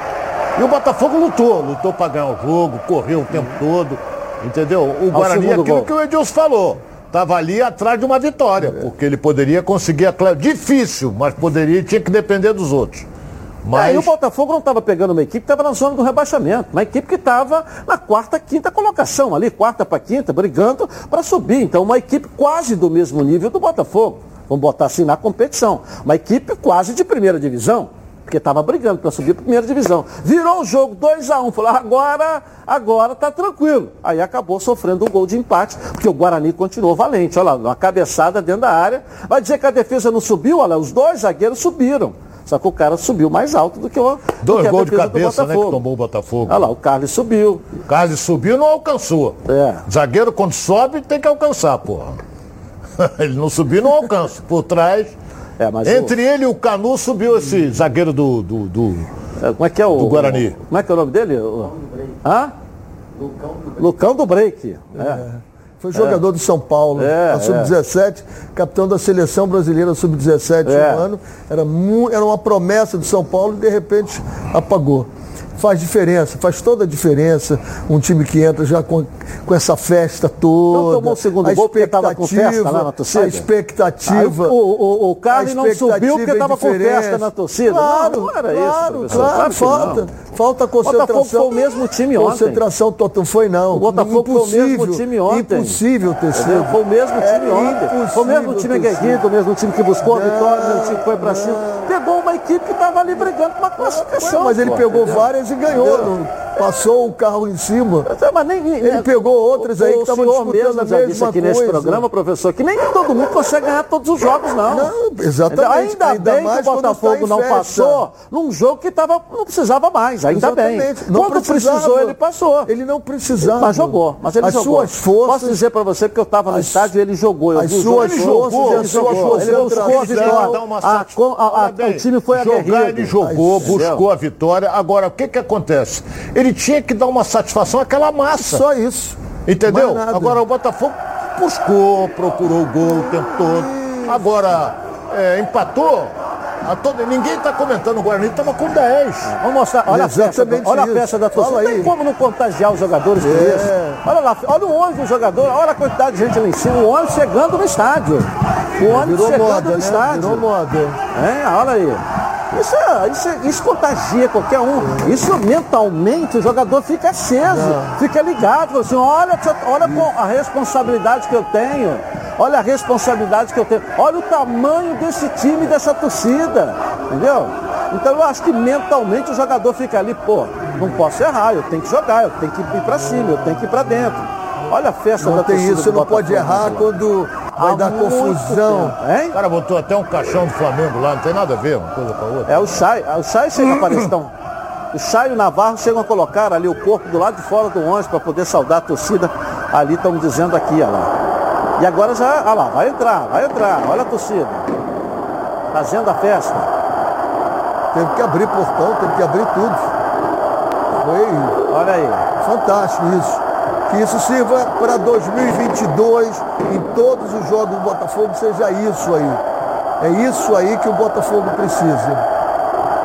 S2: E o Botafogo lutou, lutou para ganhar o jogo, correu o tempo todo. Entendeu? O Guarani, aquilo gol. que o Edilson falou. Estava ali atrás de uma vitória, é. porque ele poderia conseguir a Difícil, mas poderia tinha que depender dos outros. Mas...
S1: É, e o Botafogo não estava pegando uma equipe que estava na zona do rebaixamento, uma equipe que estava na quarta, quinta colocação, ali, quarta para quinta, brigando para subir. Então, uma equipe quase do mesmo nível do Botafogo. Vamos botar assim na competição. Uma equipe quase de primeira divisão, porque estava brigando para subir para a primeira divisão. Virou o jogo 2 a 1 um, falou, agora, agora tá tranquilo. Aí acabou sofrendo um gol de empate, porque o Guarani continuou valente. Olha lá, uma cabeçada dentro da área. Vai dizer que a defesa não subiu? Olha, os dois zagueiros subiram. Só que o cara subiu mais alto do que o.
S2: Dois gols de cabeça, né? Que tomou o Botafogo.
S1: Olha lá, o Carlos subiu.
S2: O Carlos subiu não alcançou. É. Zagueiro, quando sobe, tem que alcançar, porra. Ele não subiu, não alcança. Por trás. É, Entre o... ele e o Canu subiu esse zagueiro do. do, do
S1: é, como é que é o.
S2: Do Guarani.
S1: como é que é o nome dele? Hã? Lucão do Break. Lucão do Break. É.
S3: Foi jogador é. do São Paulo, é, sub-17, é. capitão da seleção brasileira sub-17 é. um ano. Era, era uma promessa do São Paulo e de repente apagou faz diferença, faz toda a diferença. Um time que entra já com, com essa festa toda. Não
S1: tomou o segundo a gol porque estava com festa lá na torcida?
S3: A expectativa. Aí,
S1: o, o, o Carlos não subiu porque estava é com festa na torcida?
S3: Claro, não, não era claro, isso. Claro, claro falta. Falta concentração. O Botafogo
S1: foi o mesmo time ontem.
S3: Concentração total foi não.
S1: O Botafogo impossível, foi o mesmo time ontem.
S3: Impossível ter sido.
S1: Foi o mesmo time é ontem. Foi o mesmo time aguerrido, o mesmo time que buscou a vitória, o mesmo time que foi pra cima. Pegou uma equipe que estava ali brigando com uma classificação.
S3: Mas ele pegou várias e ganhou. Passou o carro em cima.
S1: Mas nem,
S3: ele é, pegou outras aí que estavam disputando mesmo
S1: já disse aqui coisa. nesse programa, professor, que nem todo mundo consegue ganhar todos os jogos, não. Não,
S3: exatamente.
S1: Ainda, ainda bem que o Botafogo não passou num jogo que tava, não precisava mais, ainda exatamente. bem. Não Quando precisava. precisou, ele passou.
S3: Ele não precisava.
S1: Mas jogou. Mas ele
S3: as
S1: jogou.
S3: Suas forças,
S1: Posso dizer para você que eu estava no estádio e ele jogou. Eu
S3: as suas forças, jogou, ele jogou.
S1: Ele buscou a vitória. O time foi aguerrido.
S2: Ele jogou, buscou a vitória. Agora, o que que acontece? Ele tinha que dar uma satisfação àquela massa.
S3: Só isso.
S2: Entendeu? Agora o Botafogo buscou, procurou o gol o tempo todo. Agora, é, empatou. A todo, ninguém está comentando, o Guarani estava com 10.
S1: Vamos mostrar, olha, a peça, olha a peça da torcida. Não tem como não contagiar os jogadores com é. isso. Olha lá, olha o ônibus do jogador, olha a quantidade de gente lá em cima, o ônibus chegando no estádio. O ônibus Virou chegando moda, no né? estádio. Virou moda. É, olha aí. Isso, é, isso, é, isso contagia qualquer um. Isso mentalmente o jogador fica aceso, fica ligado, assim, olha, olha a responsabilidade que eu tenho. Olha a responsabilidade que eu tenho. Olha o tamanho desse time, dessa torcida. Entendeu? Então eu acho que mentalmente o jogador fica ali, pô, não posso errar, eu tenho que jogar, eu tenho que ir para cima, eu tenho que ir para dentro. Olha a festa
S3: não
S1: da
S3: tem isso, você não pode errar quando vai dar confusão.
S2: Hein? O cara botou até um caixão do Flamengo lá, não tem nada a ver uma coisa com a outra.
S1: É o Chay, o Chay chega para então. O Chay e o Navarro chegam a colocar ali o corpo do lado de fora do ônibus para poder saudar a torcida. Ali estão dizendo aqui, olha lá. E agora já, olha lá, vai entrar, vai entrar, olha a torcida. Fazendo a festa.
S3: Teve que abrir portão, teve que abrir tudo. Foi.
S1: Olha aí.
S3: Fantástico isso. Que isso sirva para 2022, em todos os jogos do Botafogo, seja isso aí. É isso aí que o Botafogo precisa.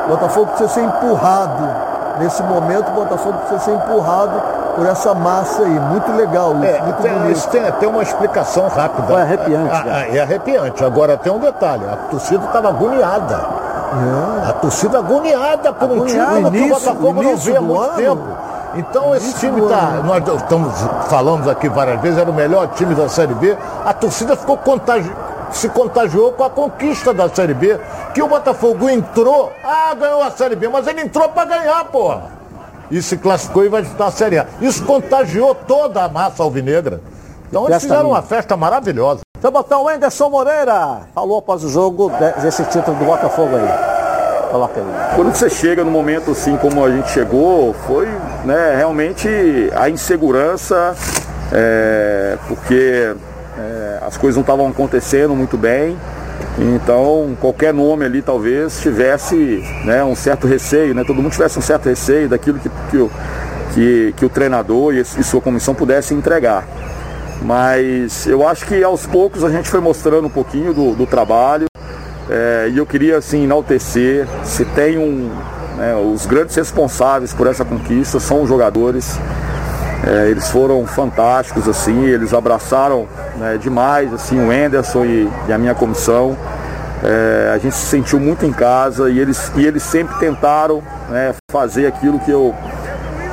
S3: O Botafogo precisa ser empurrado. Nesse momento, o Botafogo precisa ser empurrado por essa massa aí. Muito legal isso, é, muito
S2: tem,
S3: bonito.
S2: Isso tem até uma explicação rápida.
S1: É arrepiante.
S2: É, é arrepiante. Agora tem um detalhe, a torcida estava agoniada. É. A torcida agoniada por agoniada, um time início, que o Botafogo não vê há muito ano. tempo. Então esse time está. Nós estamos falamos aqui várias vezes, era o melhor time da Série B. A torcida ficou contagi se contagiou com a conquista da Série B. Que o Botafogo entrou, ah, ganhou a Série B, mas ele entrou para ganhar, porra. E se classificou e vai disputar a Série A. Isso contagiou toda a massa alvinegra. Então eles fizeram minha. uma festa maravilhosa.
S1: Eu botar o Anderson Moreira. Falou após o jogo desse título do Botafogo aí. Coloca aí.
S8: Quando você chega no momento assim como a gente chegou, foi né, realmente a insegurança, é, porque é, as coisas não estavam acontecendo muito bem. Então qualquer nome ali talvez tivesse né, um certo receio, né, todo mundo tivesse um certo receio daquilo que, que, o, que, que o treinador e, e sua comissão pudessem entregar. Mas eu acho que aos poucos a gente foi mostrando um pouquinho do, do trabalho. É, e eu queria assim enaltecer, se tem um. Né, os grandes responsáveis por essa conquista são os jogadores. É, eles foram fantásticos, assim, eles abraçaram né, demais assim, o Enderson e, e a minha comissão. É, a gente se sentiu muito em casa e eles, e eles sempre tentaram né, fazer aquilo que eu,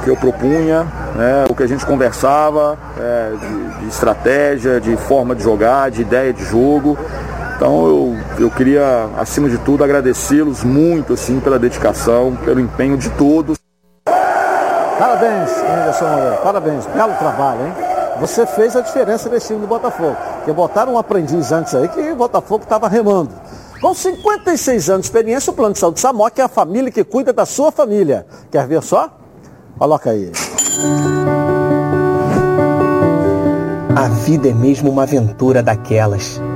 S8: que eu propunha, né, o que a gente conversava, é, de, de, estratégia, de forma de jogar, de ideia de jogo. Então eu, eu queria, acima de tudo, agradecê-los muito assim, pela dedicação, pelo empenho de todos.
S1: Parabéns, Anderson Moreira, parabéns, belo trabalho, hein? Você fez a diferença nesse time do Botafogo. Porque botaram um aprendiz antes aí que o Botafogo estava remando. Com 56 anos de experiência, o Plano de Saúde Samok é a família que cuida da sua família. Quer ver só? Coloca aí.
S9: A vida é mesmo uma aventura daquelas.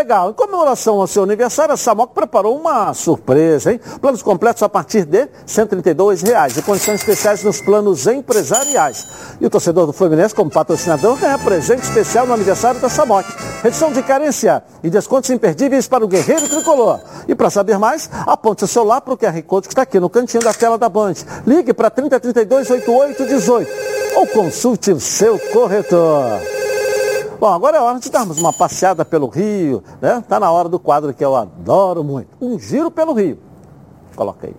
S1: Legal. Em comemoração ao seu aniversário, a Samoc preparou uma surpresa, hein? Planos completos a partir de 132 reais e condições especiais nos planos empresariais. E o torcedor do Fluminense, como patrocinador, ganha presente especial no aniversário da Samoc. Redução de carência e descontos imperdíveis para o Guerreiro Tricolor. E para saber mais, aponte o celular para o QR Code que está aqui no cantinho da tela da Band. Ligue para 3032 8818 ou consulte o seu corretor. Bom, agora é hora de darmos uma passeada pelo Rio, né? Tá na hora do quadro que eu adoro muito. Um giro pelo Rio. Coloca aí.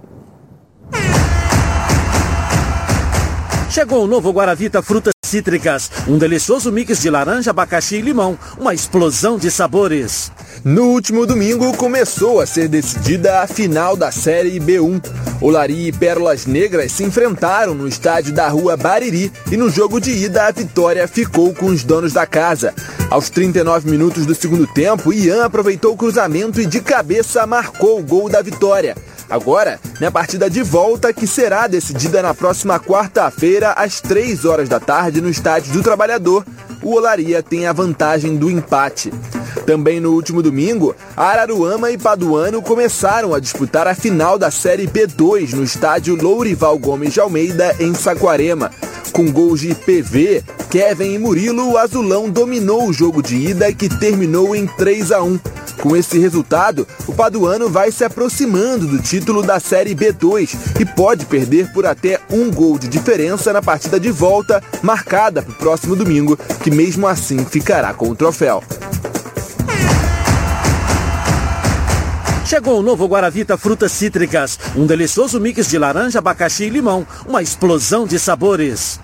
S10: Chegou o novo Guaravita Frutas Cítricas, um delicioso mix de laranja, abacaxi e limão, uma explosão de sabores.
S11: No último domingo começou a ser decidida a final da Série B1. Olaria e Pérolas Negras se enfrentaram no estádio da Rua Bariri e no jogo de ida a vitória ficou com os donos da casa. Aos 39 minutos do segundo tempo, Ian aproveitou o cruzamento e de cabeça marcou o gol da vitória. Agora, na partida de volta, que será decidida na próxima quarta-feira, às 3 horas da tarde, no Estádio do Trabalhador, o Olaria tem a vantagem do empate. Também no último domingo, Araruama e Paduano começaram a disputar a final da Série B2 no estádio Lourival Gomes de Almeida, em Saquarema. Com gols de PV, Kevin e Murilo, o Azulão dominou o jogo de ida que terminou em 3 a 1. Com esse resultado, o Paduano vai se aproximando do título da Série B2 e pode perder por até um gol de diferença na partida de volta, marcada para o próximo domingo, que mesmo assim ficará com o troféu.
S10: Chegou o novo Guaravita Frutas Cítricas, um delicioso mix de laranja, abacaxi e limão, uma explosão de sabores.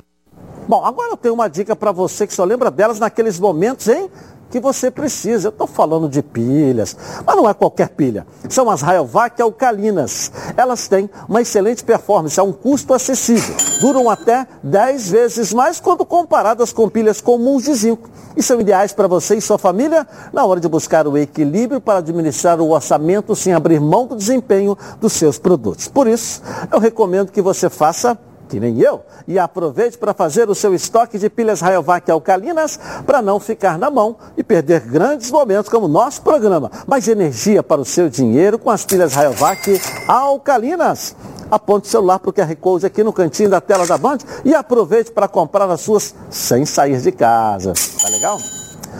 S1: Bom, agora eu tenho uma dica para você que só lembra delas naqueles momentos, hein? Que você precisa. Eu estou falando de pilhas, mas não é qualquer pilha. São as Rayovac alcalinas. Elas têm uma excelente performance a um custo acessível. Duram até 10 vezes mais quando comparadas com pilhas comuns de zinco. E são ideais para você e sua família na hora de buscar o equilíbrio para administrar o orçamento sem abrir mão do desempenho dos seus produtos. Por isso, eu recomendo que você faça que nem eu, e aproveite para fazer o seu estoque de pilhas Rayovac alcalinas para não ficar na mão e perder grandes momentos como o nosso programa. Mais energia para o seu dinheiro com as pilhas Rayovac alcalinas. Aponte o celular para o QR Code aqui no cantinho da tela da Band e aproveite para comprar as suas sem sair de casa. Tá legal?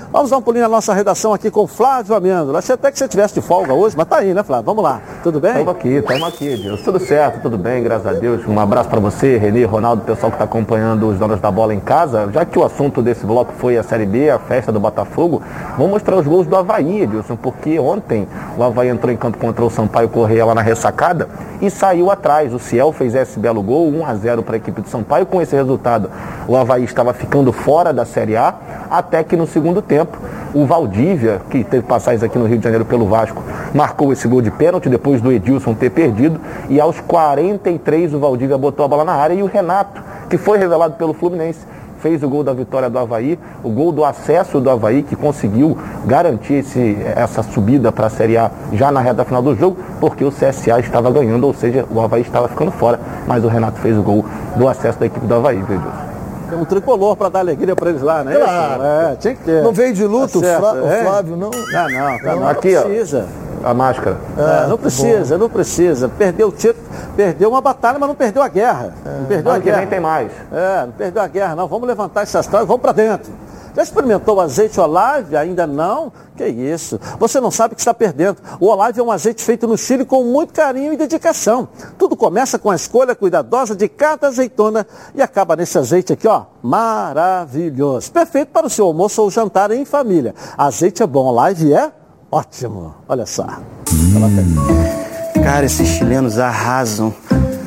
S1: Vamos dar um pulinho na nossa redação aqui com Flávio Amêndola. Achei até que você tivesse de folga hoje, mas tá aí, né, Flávio? Vamos lá. Tudo bem?
S12: Estamos aqui, estamos aqui, Deus. Tudo certo, tudo bem, graças a Deus. Um abraço para você, Renê, Ronaldo, pessoal que está acompanhando os donos da bola em casa. Já que o assunto desse bloco foi a Série B, a festa do Botafogo, vamos mostrar os gols do Havaí, Edilson, porque ontem o Havaí entrou em campo contra o Sampaio Correia lá na ressacada e saiu atrás. O Ciel fez esse belo gol, 1 a 0 para a equipe do Sampaio. Com esse resultado, o Havaí estava ficando fora da Série A, até que no segundo tempo o Valdívia, que teve passagens aqui no Rio de Janeiro pelo Vasco, marcou esse gol de pênalti depois do Edilson ter perdido. E aos 43 o Valdívia botou a bola na área e o Renato, que foi revelado pelo Fluminense, fez o gol da vitória do Havaí, o gol do acesso do Havaí, que conseguiu garantir esse, essa subida para a Série A já na reta final do jogo, porque o CSA estava ganhando, ou seja, o Havaí estava ficando fora, mas o Renato fez o gol do acesso da equipe do Havaí, viu?
S1: Um tricolor para dar alegria para eles lá, né?
S3: Claro. É, tinha que ter. Não veio de luto tá o é. Flávio, não?
S1: Não, não, tá não. Aqui, precisa.
S12: Ó, a máscara.
S1: É, não precisa, bom. não precisa. Perdeu o título, perdeu uma batalha, mas não perdeu a guerra. É. Não perdeu
S12: não,
S1: a guerra.
S12: nem tem mais.
S1: É, não perdeu a guerra, não. Vamos levantar essa história, vamos para dentro. Já experimentou o azeite Olive? Ainda não? Que isso? Você não sabe o que está perdendo. O Olive é um azeite feito no Chile com muito carinho e dedicação. Tudo começa com a escolha cuidadosa de cada azeitona e acaba nesse azeite aqui, ó, maravilhoso. Perfeito para o seu almoço ou jantar em família. Azeite é bom, Olive é ótimo. Olha só.
S13: Hum. Cara, esses chilenos arrasam.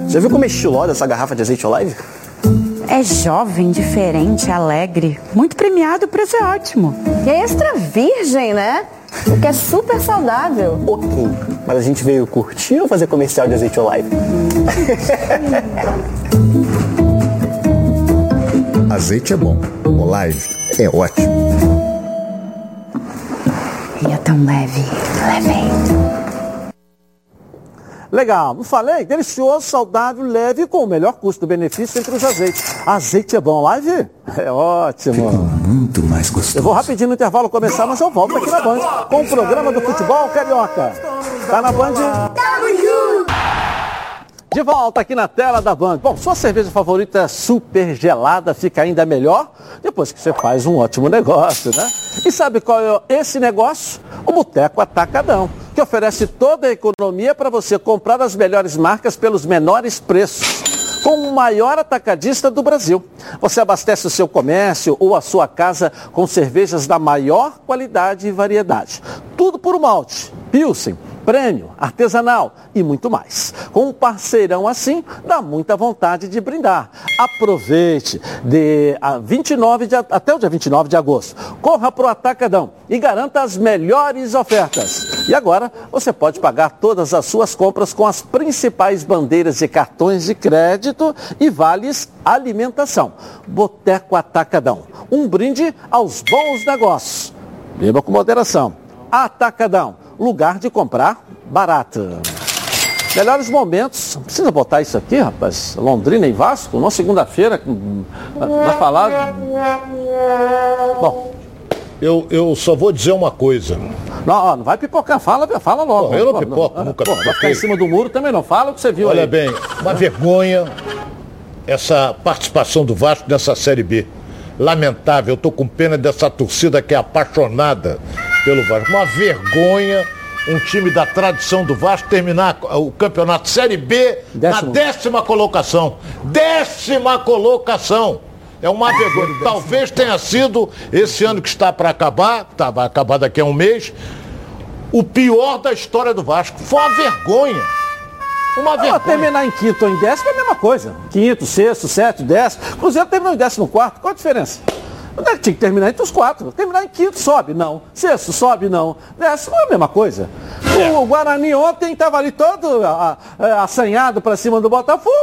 S13: Já viu como é estilosa essa garrafa de azeite Olive?
S14: É jovem, diferente, alegre. Muito premiado, o preço é ótimo.
S7: E é extra virgem, né? O que é super saudável.
S13: Ok, mas a gente veio curtir ou fazer comercial de azeite Olive?
S2: azeite é bom, Olive é ótimo.
S14: E é tão leve, leve.
S1: Legal, não falei? Delicioso, saudável, leve e com o melhor custo-benefício entre os azeites. Azeite é bom, live? É ótimo. Ficou
S2: muito mais gostoso.
S1: Eu vou rapidinho no intervalo começar, mas eu volto aqui na Band com o programa do futebol carioca. Tá na Band? De volta aqui na tela da Band. Bom, sua cerveja favorita é super gelada fica ainda melhor depois que você faz um ótimo negócio, né? E sabe qual é esse negócio? O Boteco Atacadão que oferece toda a economia para você comprar as melhores marcas pelos menores preços com o maior atacadista do Brasil. Você abastece o seu comércio ou a sua casa com cervejas da maior qualidade e variedade. Tudo por um malte. Pilsen prêmio, artesanal e muito mais. Com um parceirão assim, dá muita vontade de brindar. Aproveite de a 29 de, até o dia 29 de agosto. Corra para o Atacadão e garanta as melhores ofertas. E agora você pode pagar todas as suas compras com as principais bandeiras de cartões de crédito e vales alimentação. Boteco Atacadão. Um brinde aos bons negócios. Beba com moderação. Atacadão lugar de comprar barato. Melhores momentos, precisa botar isso aqui, rapaz. Londrina e Vasco, na segunda-feira, vai falar.
S2: Bom, eu, eu só vou dizer uma coisa.
S1: Não, não vai pipocar, fala, fala logo.
S2: eu não pipoco,
S1: não,
S2: nunca
S1: pô, Vai ficar em cima do muro também não. Fala o que você viu
S2: Olha
S1: aí.
S2: bem, uma vergonha essa participação do Vasco nessa Série B. Lamentável, eu tô com pena dessa torcida que é apaixonada pelo Vasco. Uma vergonha um time da tradição do Vasco terminar o campeonato Série B Décimo. na décima colocação. Décima colocação. É uma vergonha. Talvez tenha sido esse ano que está para acabar, tá, vai acabar daqui a um mês, o pior da história do Vasco. Foi uma vergonha. Uma vergonha.
S1: terminar em quinto ou em décimo é a mesma coisa. Quinto, sexto, sétimo, décimo. Cruzeiro terminou em décimo quarto. Qual a diferença? Tinha que terminar entre os quatro. Terminar em quinto, sobe, não. Sexto, sobe, não. Décimo é a mesma coisa. É. O Guarani ontem estava ali todo a, a, assanhado para cima do Botafogo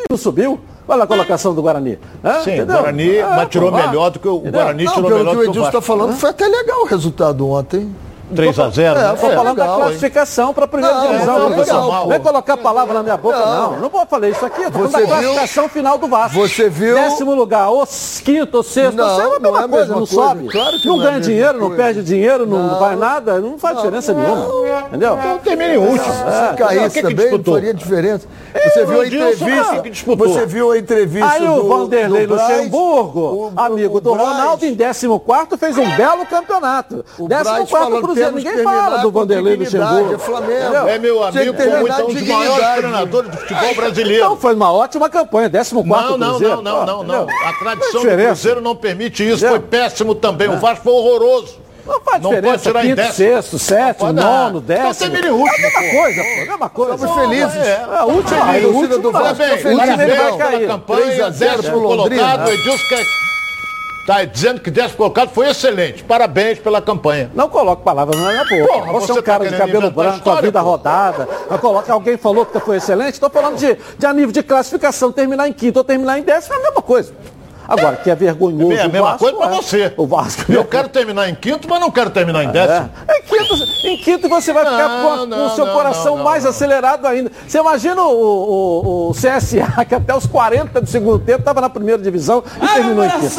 S1: e não subiu. Olha a colocação do Guarani.
S2: É, Sim, o Guarani é, tirou pô, melhor do que o, o Guarani não, tirou
S3: pelo
S2: melhor
S3: que o Edilson está falando, foi até legal o resultado ontem.
S2: 3 a 0
S1: É, estou né? falando legal, da classificação para a primeira não, divisão, não. Não vem colocar a palavra na minha boca, não. Não, não vou falar isso aqui. Estou falando da classificação viu? final do Vasco.
S3: Você viu?
S1: Décimo lugar, ou quinto, ou sexto, não, é a mesma, é a coisa, não sobe. Claro não ganha dinheiro, não perde dinheiro, não, vai nada, não faz diferença nenhuma. Entendeu?
S2: Então termina em último.
S3: Se caísse também, não faria diferença. Você viu a entrevista. Você viu a entrevista.
S1: Aí o Vanderlei Luxemburgo, amigo do Ronaldo, em 14 fez um belo campeonato. 14 Cruzeiro, ninguém fala do Vanderlei Luxemburgo.
S2: É Flamengo. É meu amigo, como então um dos maiores treinadores do futebol brasileiro. Então
S1: foi uma ótima campanha, 14
S2: Cruzeiro. Não, não, não, não, não. A tradição do Cruzeiro não permite isso. Foi péssimo também. O Vasco foi horroroso.
S1: Não faz não diferença, pode tirar quinto, em décimo. sexto, sétimo, nono, décimo. Então
S2: termine último.
S1: É a mesma coisa, pô, mesma coisa.
S3: Estamos felizes.
S1: É, a última, a última do Vasco.
S2: Parabéns, parabéns pela campanha, décimo colocado, Edilson Está dizendo que décimo colocado foi excelente. Parabéns pela campanha.
S1: Não coloque palavras na minha boca. Porra, você, você é um tá cara de cabelo branco, com a vida pô. rodada. Não coloque, alguém falou que foi excelente. Estou falando de, de a nível de classificação, terminar em quinto ou terminar em décimo é a mesma coisa. Agora, que é vergonhoso.
S2: É a mesma
S1: Vasco,
S2: coisa para
S1: é.
S2: você.
S1: O Vasco.
S2: Eu quero terminar em quinto, mas não quero terminar em décimo.
S1: É. Em, quinto, em quinto você vai ficar não, com, não, o seu não, coração mais acelerado ainda. Você imagina o, o, o, CSA, que até os 40 do segundo tempo estava na primeira divisão e Ai, terminou em quinto.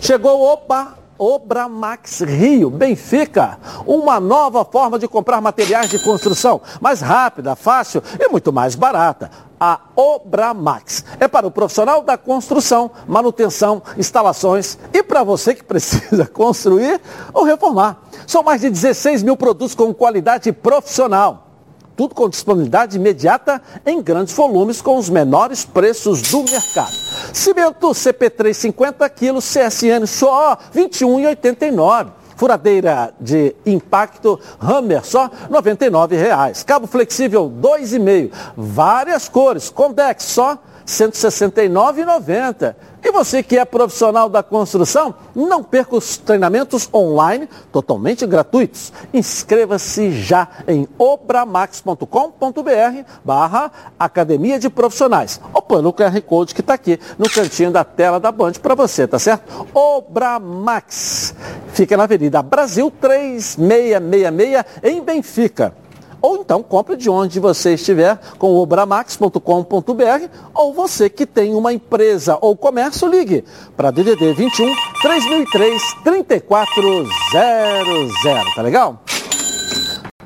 S1: Chegou, opa, Obramax Rio, Benfica. Uma nova forma de comprar materiais de construção, mais rápida, fácil e muito mais barata. A Obramax é para o profissional da construção, manutenção, instalações e para você que precisa construir ou reformar. São mais de 16 mil produtos com qualidade profissional tudo com disponibilidade imediata em grandes volumes com os menores preços do mercado. Cimento CP3 50 quilos, CSN só R$ 21,89. Furadeira de impacto Hammer, só R$ 99,00. Cabo flexível 2,5. Várias cores. Condex, só R$ 169,90. E você que é profissional da construção, não perca os treinamentos online totalmente gratuitos. Inscreva-se já em obramax.com.br barra Academia de Profissionais. Ou pelo QR Code que está aqui no cantinho da tela da Band para você, tá certo? Obramax. Fica na Avenida Brasil 3666 em Benfica ou então compre de onde você estiver com obramax.com.br ou você que tem uma empresa ou comércio, ligue para DDD 21 3003 3400, tá legal?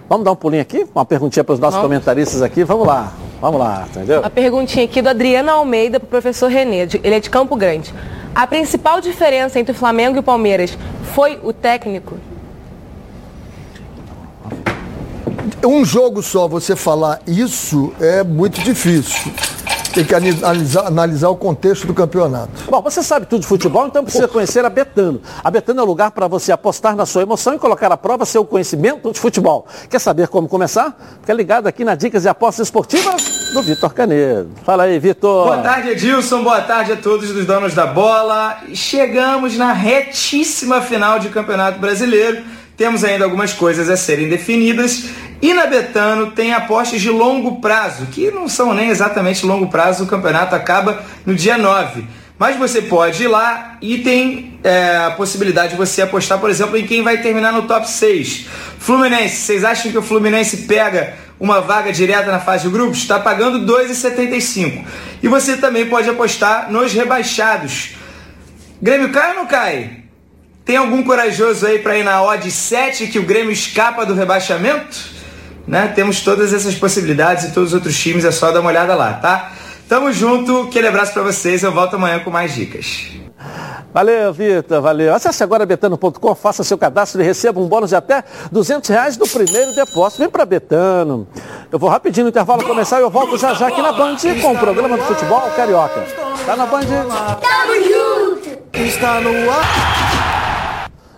S1: Vamos dar um pulinho aqui? Uma perguntinha para os nossos comentaristas aqui, vamos lá. Vamos lá, entendeu?
S7: A perguntinha aqui do Adriano Almeida para o professor Renê, ele é de Campo Grande. A principal diferença entre o Flamengo e o Palmeiras foi o técnico?
S3: Um jogo só você falar isso é muito difícil. tem que analisar, analisar o contexto do campeonato.
S1: Bom, você sabe tudo de futebol, então precisa conhecer a Betano. A Betano é o lugar para você apostar na sua emoção e colocar à prova seu conhecimento de futebol. Quer saber como começar? Fica ligado aqui na Dicas e Apostas Esportivas do Vitor Canedo. Fala aí, Vitor.
S15: Boa tarde, Edilson. Boa tarde a todos os donos da bola. Chegamos na retíssima final de Campeonato Brasileiro. Temos ainda algumas coisas a serem definidas. E na Betano tem apostas de longo prazo, que não são nem exatamente longo prazo, o campeonato acaba no dia 9. Mas você pode ir lá e tem é, a possibilidade de você apostar, por exemplo, em quem vai terminar no top 6. Fluminense, vocês acham que o Fluminense pega uma vaga direta na fase de grupos? Está pagando 2,75. E você também pode apostar nos rebaixados. Grêmio cai ou não cai? Tem algum corajoso aí para ir na odd 7 que o Grêmio escapa do rebaixamento? Né? Temos todas essas possibilidades e todos os outros times, é só dar uma olhada lá, tá? Tamo junto, aquele abraço para vocês, eu volto amanhã com mais dicas.
S1: Valeu, Vitor, valeu. Acesse agora betano.com, faça seu cadastro e receba um bônus de até 200 reais do primeiro depósito. Vem para Betano. Eu vou rapidinho no intervalo começar e eu volto já já aqui na Band com o programa do futebol carioca. Tá na Band? Tamo junto! Está no ar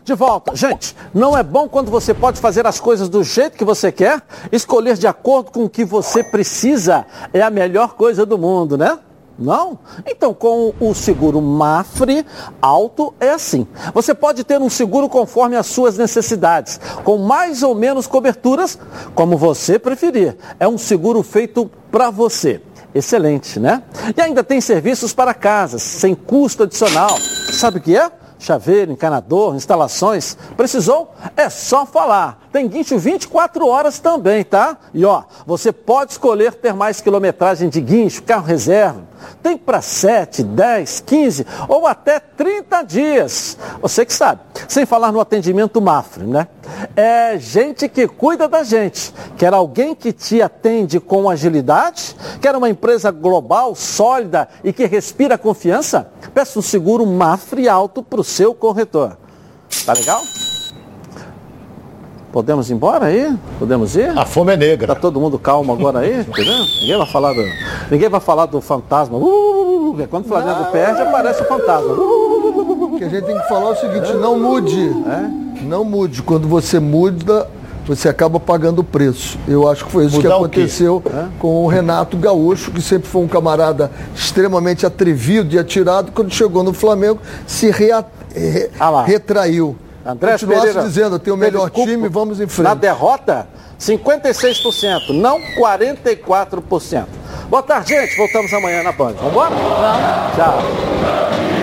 S1: de volta. Gente, não é bom quando você pode fazer as coisas do jeito que você quer, escolher de acordo com o que você precisa. É a melhor coisa do mundo, né? Não? Então, com o seguro Mafre Alto é assim. Você pode ter um seguro conforme as suas necessidades, com mais ou menos coberturas, como você preferir. É um seguro feito para você. Excelente, né? E ainda tem serviços para casas, sem custo adicional. Sabe o que é? Chaveiro, encanador, instalações. Precisou? É só falar. Tem guincho 24 horas também, tá? E ó, você pode escolher ter mais quilometragem de guincho, carro reserva. Tem para 7, 10, 15 ou até 30 dias. Você que sabe. Sem falar no atendimento Mafre, né? É gente que cuida da gente. Quer alguém que te atende com agilidade? Quer uma empresa global, sólida e que respira confiança? Peça um seguro Mafre alto para o seu corretor. Tá legal? Podemos ir embora aí? Podemos ir?
S2: A fome é negra.
S1: Tá todo mundo calmo agora aí, entendeu? Ninguém vai falar do, ninguém vai falar do fantasma. Uh, uh, uh, quando o Flamengo não, perde, aparece o fantasma.
S3: O que a gente tem que falar é o seguinte, é? não mude. É? Não mude. Quando você muda, você acaba pagando o preço. Eu acho que foi isso Mudar que aconteceu com o Renato Gaúcho, que sempre foi um camarada extremamente atrevido e atirado, quando chegou no Flamengo, se rea, re, ah retraiu.
S1: André Pereira,
S3: dizendo, tem o melhor time, vamos em frente.
S1: Na derrota, 56%, não 44%. Boa tarde, gente. Voltamos amanhã na Band. Vamos embora? Vamos. Tchau.